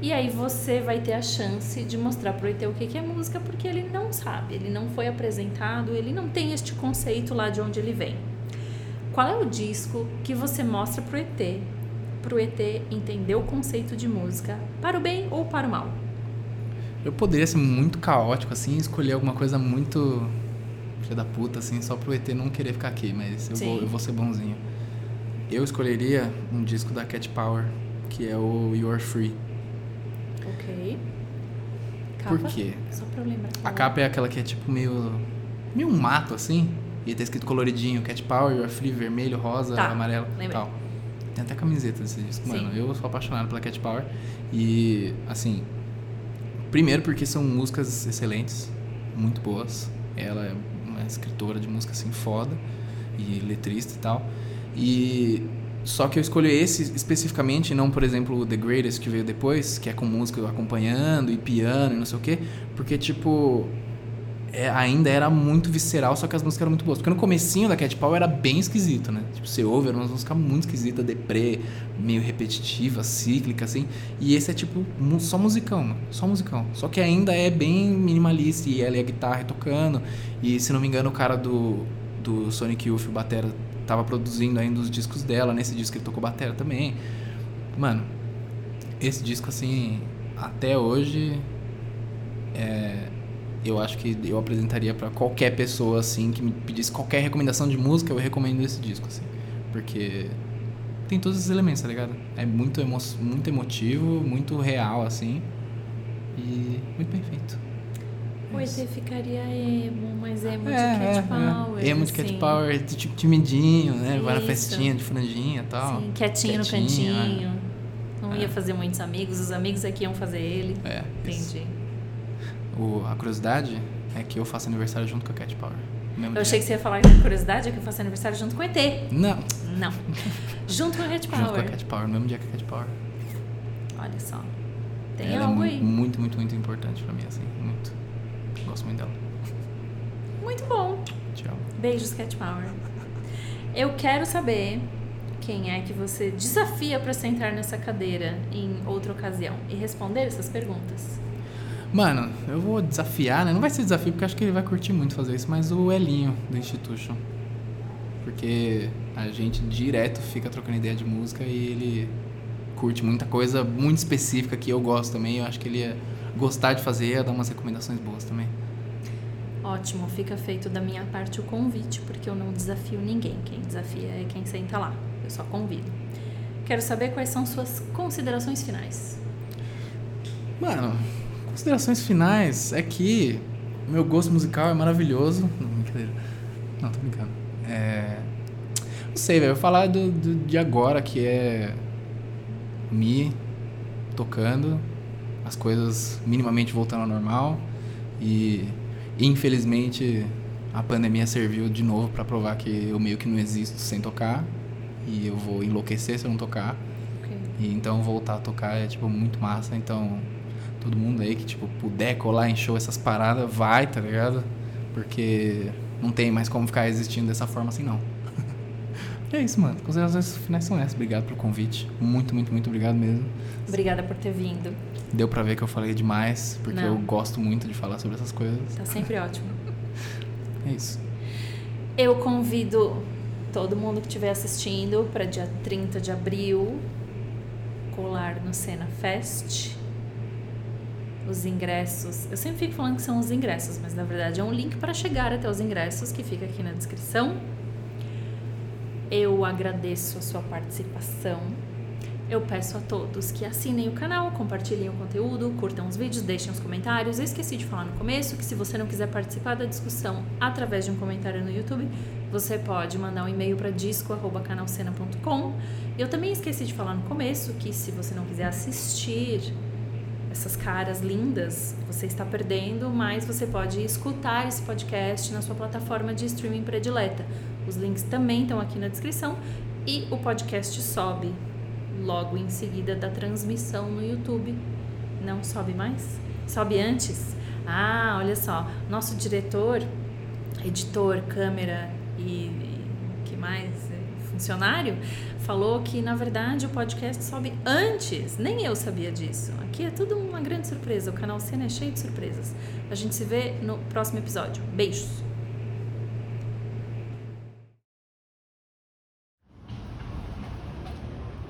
E aí você vai ter a chance de mostrar pro ET o que que é música, porque ele não sabe, ele não foi apresentado, ele não tem este conceito lá de onde ele vem. Qual é o disco que você mostra pro ET, pro ET entender o conceito de música, para o bem ou para o mal? Eu poderia ser muito caótico, assim, escolher alguma coisa muito filha da puta, assim, só pro ET não querer ficar aqui, mas eu Sim. vou, eu vou ser bonzinho. Eu escolheria um disco da Cat Power, que é o You're Free. Ok. Por Capa? quê? Só pra eu lembrar. A capa é aquela que é tipo meio. meio um mato, assim. E tá escrito coloridinho, Cat Power, You're Free, vermelho, rosa, Tá, amarelo lembrei. tal. Tem até camiseta desse disco, Sim. mano. Eu sou apaixonado pela Cat Power. E, assim. Primeiro porque são músicas excelentes, muito boas. Ela é uma escritora de música assim foda e letrista e tal. E só que eu escolhi esse especificamente, não, por exemplo, The Greatest que veio depois, que é com música acompanhando e piano e não sei o quê, porque tipo é, ainda era muito visceral, só que as músicas eram muito boas. Porque no comecinho da Cat Power era bem esquisito, né? Tipo, você ouve, era uma música muito esquisita, deprê, meio repetitiva, cíclica, assim. E esse é tipo só musicão, mano. Só musicão. Só que ainda é bem minimalista e ela e a guitarra tocando. E se não me engano, o cara do, do Sonic Youth, o Batera, tava produzindo ainda os discos dela. Nesse disco ele tocou Batera também. Mano, esse disco, assim, até hoje. É, eu acho que eu apresentaria pra qualquer pessoa assim que me pedisse qualquer recomendação de música, eu recomendo esse disco assim, porque tem todos esses elementos, tá ligado? É muito emo muito emotivo, muito real assim e muito bem feito. ET ficaria emo, mas emo É, de Cat é, Power. é. Emo de Cat assim. Power, tipo timidinho, né? Vai na Isso. festinha de franjinha e tal. Sim, quietinho, no Quietinho, cantinho. Não É. ia fazer muitos amigos, os amigos aqui iam fazer ele. É, isso. O, a curiosidade é que eu faço aniversário junto com a Cat Power. Eu dia. achei que você ia falar que curiosidade é que eu faço aniversário junto com o ET. Não, Não. junto com a Cat junto com a Power. Cat Power, no mesmo dia que a Cat Power. Olha só. Tem ela algo é aí. muito, muito, muito importante pra mim, assim. Muito. Gosto muito dela. Muito bom. Tchau. Beijos, Cat Power. Eu quero saber quem é que você desafia para sentar nessa cadeira em outra ocasião e responder essas perguntas. Mano, eu vou desafiar, né? Não vai ser desafio porque eu acho que ele vai curtir muito fazer isso, mas o Elinho do Institution. Porque a gente direto fica trocando ideia de música e ele curte muita coisa muito específica que eu gosto também. Eu acho que ele ia gostar de fazer e ia dar umas recomendações boas também. Ótimo, fica feito da minha parte o convite, porque eu não desafio ninguém. Quem desafia é quem senta lá. Eu só convido. Quero saber quais são suas considerações finais. Mano, considerações finais é que meu gosto musical é maravilhoso. Não, brincadeira. Não, tô brincando. É. Não sei, velho. Eu vou falar do, do- de agora, que é. Me tocando, as coisas minimamente voltando ao normal. E infelizmente a pandemia serviu de novo pra provar que eu meio que não existo sem tocar. E eu vou enlouquecer se eu não tocar. E então voltar a tocar é tipo muito massa, então todo mundo aí que tipo puder colar em show essas paradas, vai, tá ligado? Porque não tem mais como ficar existindo dessa forma assim não. É isso, mano. Considerações finais são essas. Obrigado pelo convite. Muito, muito, muito obrigado mesmo. Obrigada por ter vindo. Deu pra ver que eu falei demais, porque Não. eu gosto muito de falar sobre essas coisas. Tá sempre ótimo. É isso. Eu convido todo mundo que estiver assistindo para dia 30 de abril colar no Cena Fest. Os ingressos. Eu sempre fico falando que são os ingressos, mas na verdade é um link para chegar até os ingressos que fica aqui na descrição. Eu agradeço a sua participação. Eu peço a todos que assinem o canal, compartilhem o conteúdo, curtam os vídeos, deixem os comentários. Eu esqueci de falar no começo que se você não quiser participar da discussão através de um comentário no YouTube, você pode mandar um e-mail para disco@canalcena.com. Eu também esqueci de falar no começo que se você não quiser assistir essas caras lindas, você está perdendo, mas você pode escutar esse podcast na sua plataforma de streaming predileta. Os links também estão aqui na descrição e o podcast sobe logo em seguida da transmissão no YouTube. Não sobe mais? Sobe antes? Ah, olha só, nosso diretor, editor, câmera e, que mais? Funcionário falou que na verdade o podcast sobe antes. Nem eu sabia disso. Aqui é tudo uma grande surpresa. O canal Cena é cheio de surpresas. A gente se vê no próximo episódio. Beijos!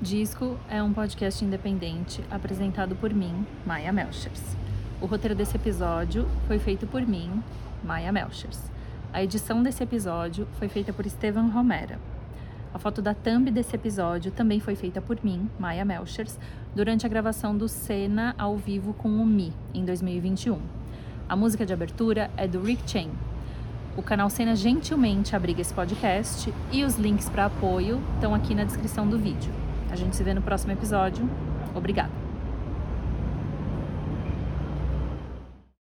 Disco é um podcast independente apresentado por mim, Maia Melchers. O roteiro desse episódio foi feito por mim, Maia Melchers. A edição desse episódio foi feita por Estevan Romera. A foto da thumb desse episódio também foi feita por mim, Maia Melchers, durante a gravação do Cena ao vivo com o Mi, em 2021. A música de abertura é do Rick Chain. O canal Cena gentilmente abriga esse podcast e os links para apoio estão aqui na descrição do vídeo. A gente se vê no próximo episódio. Obrigada!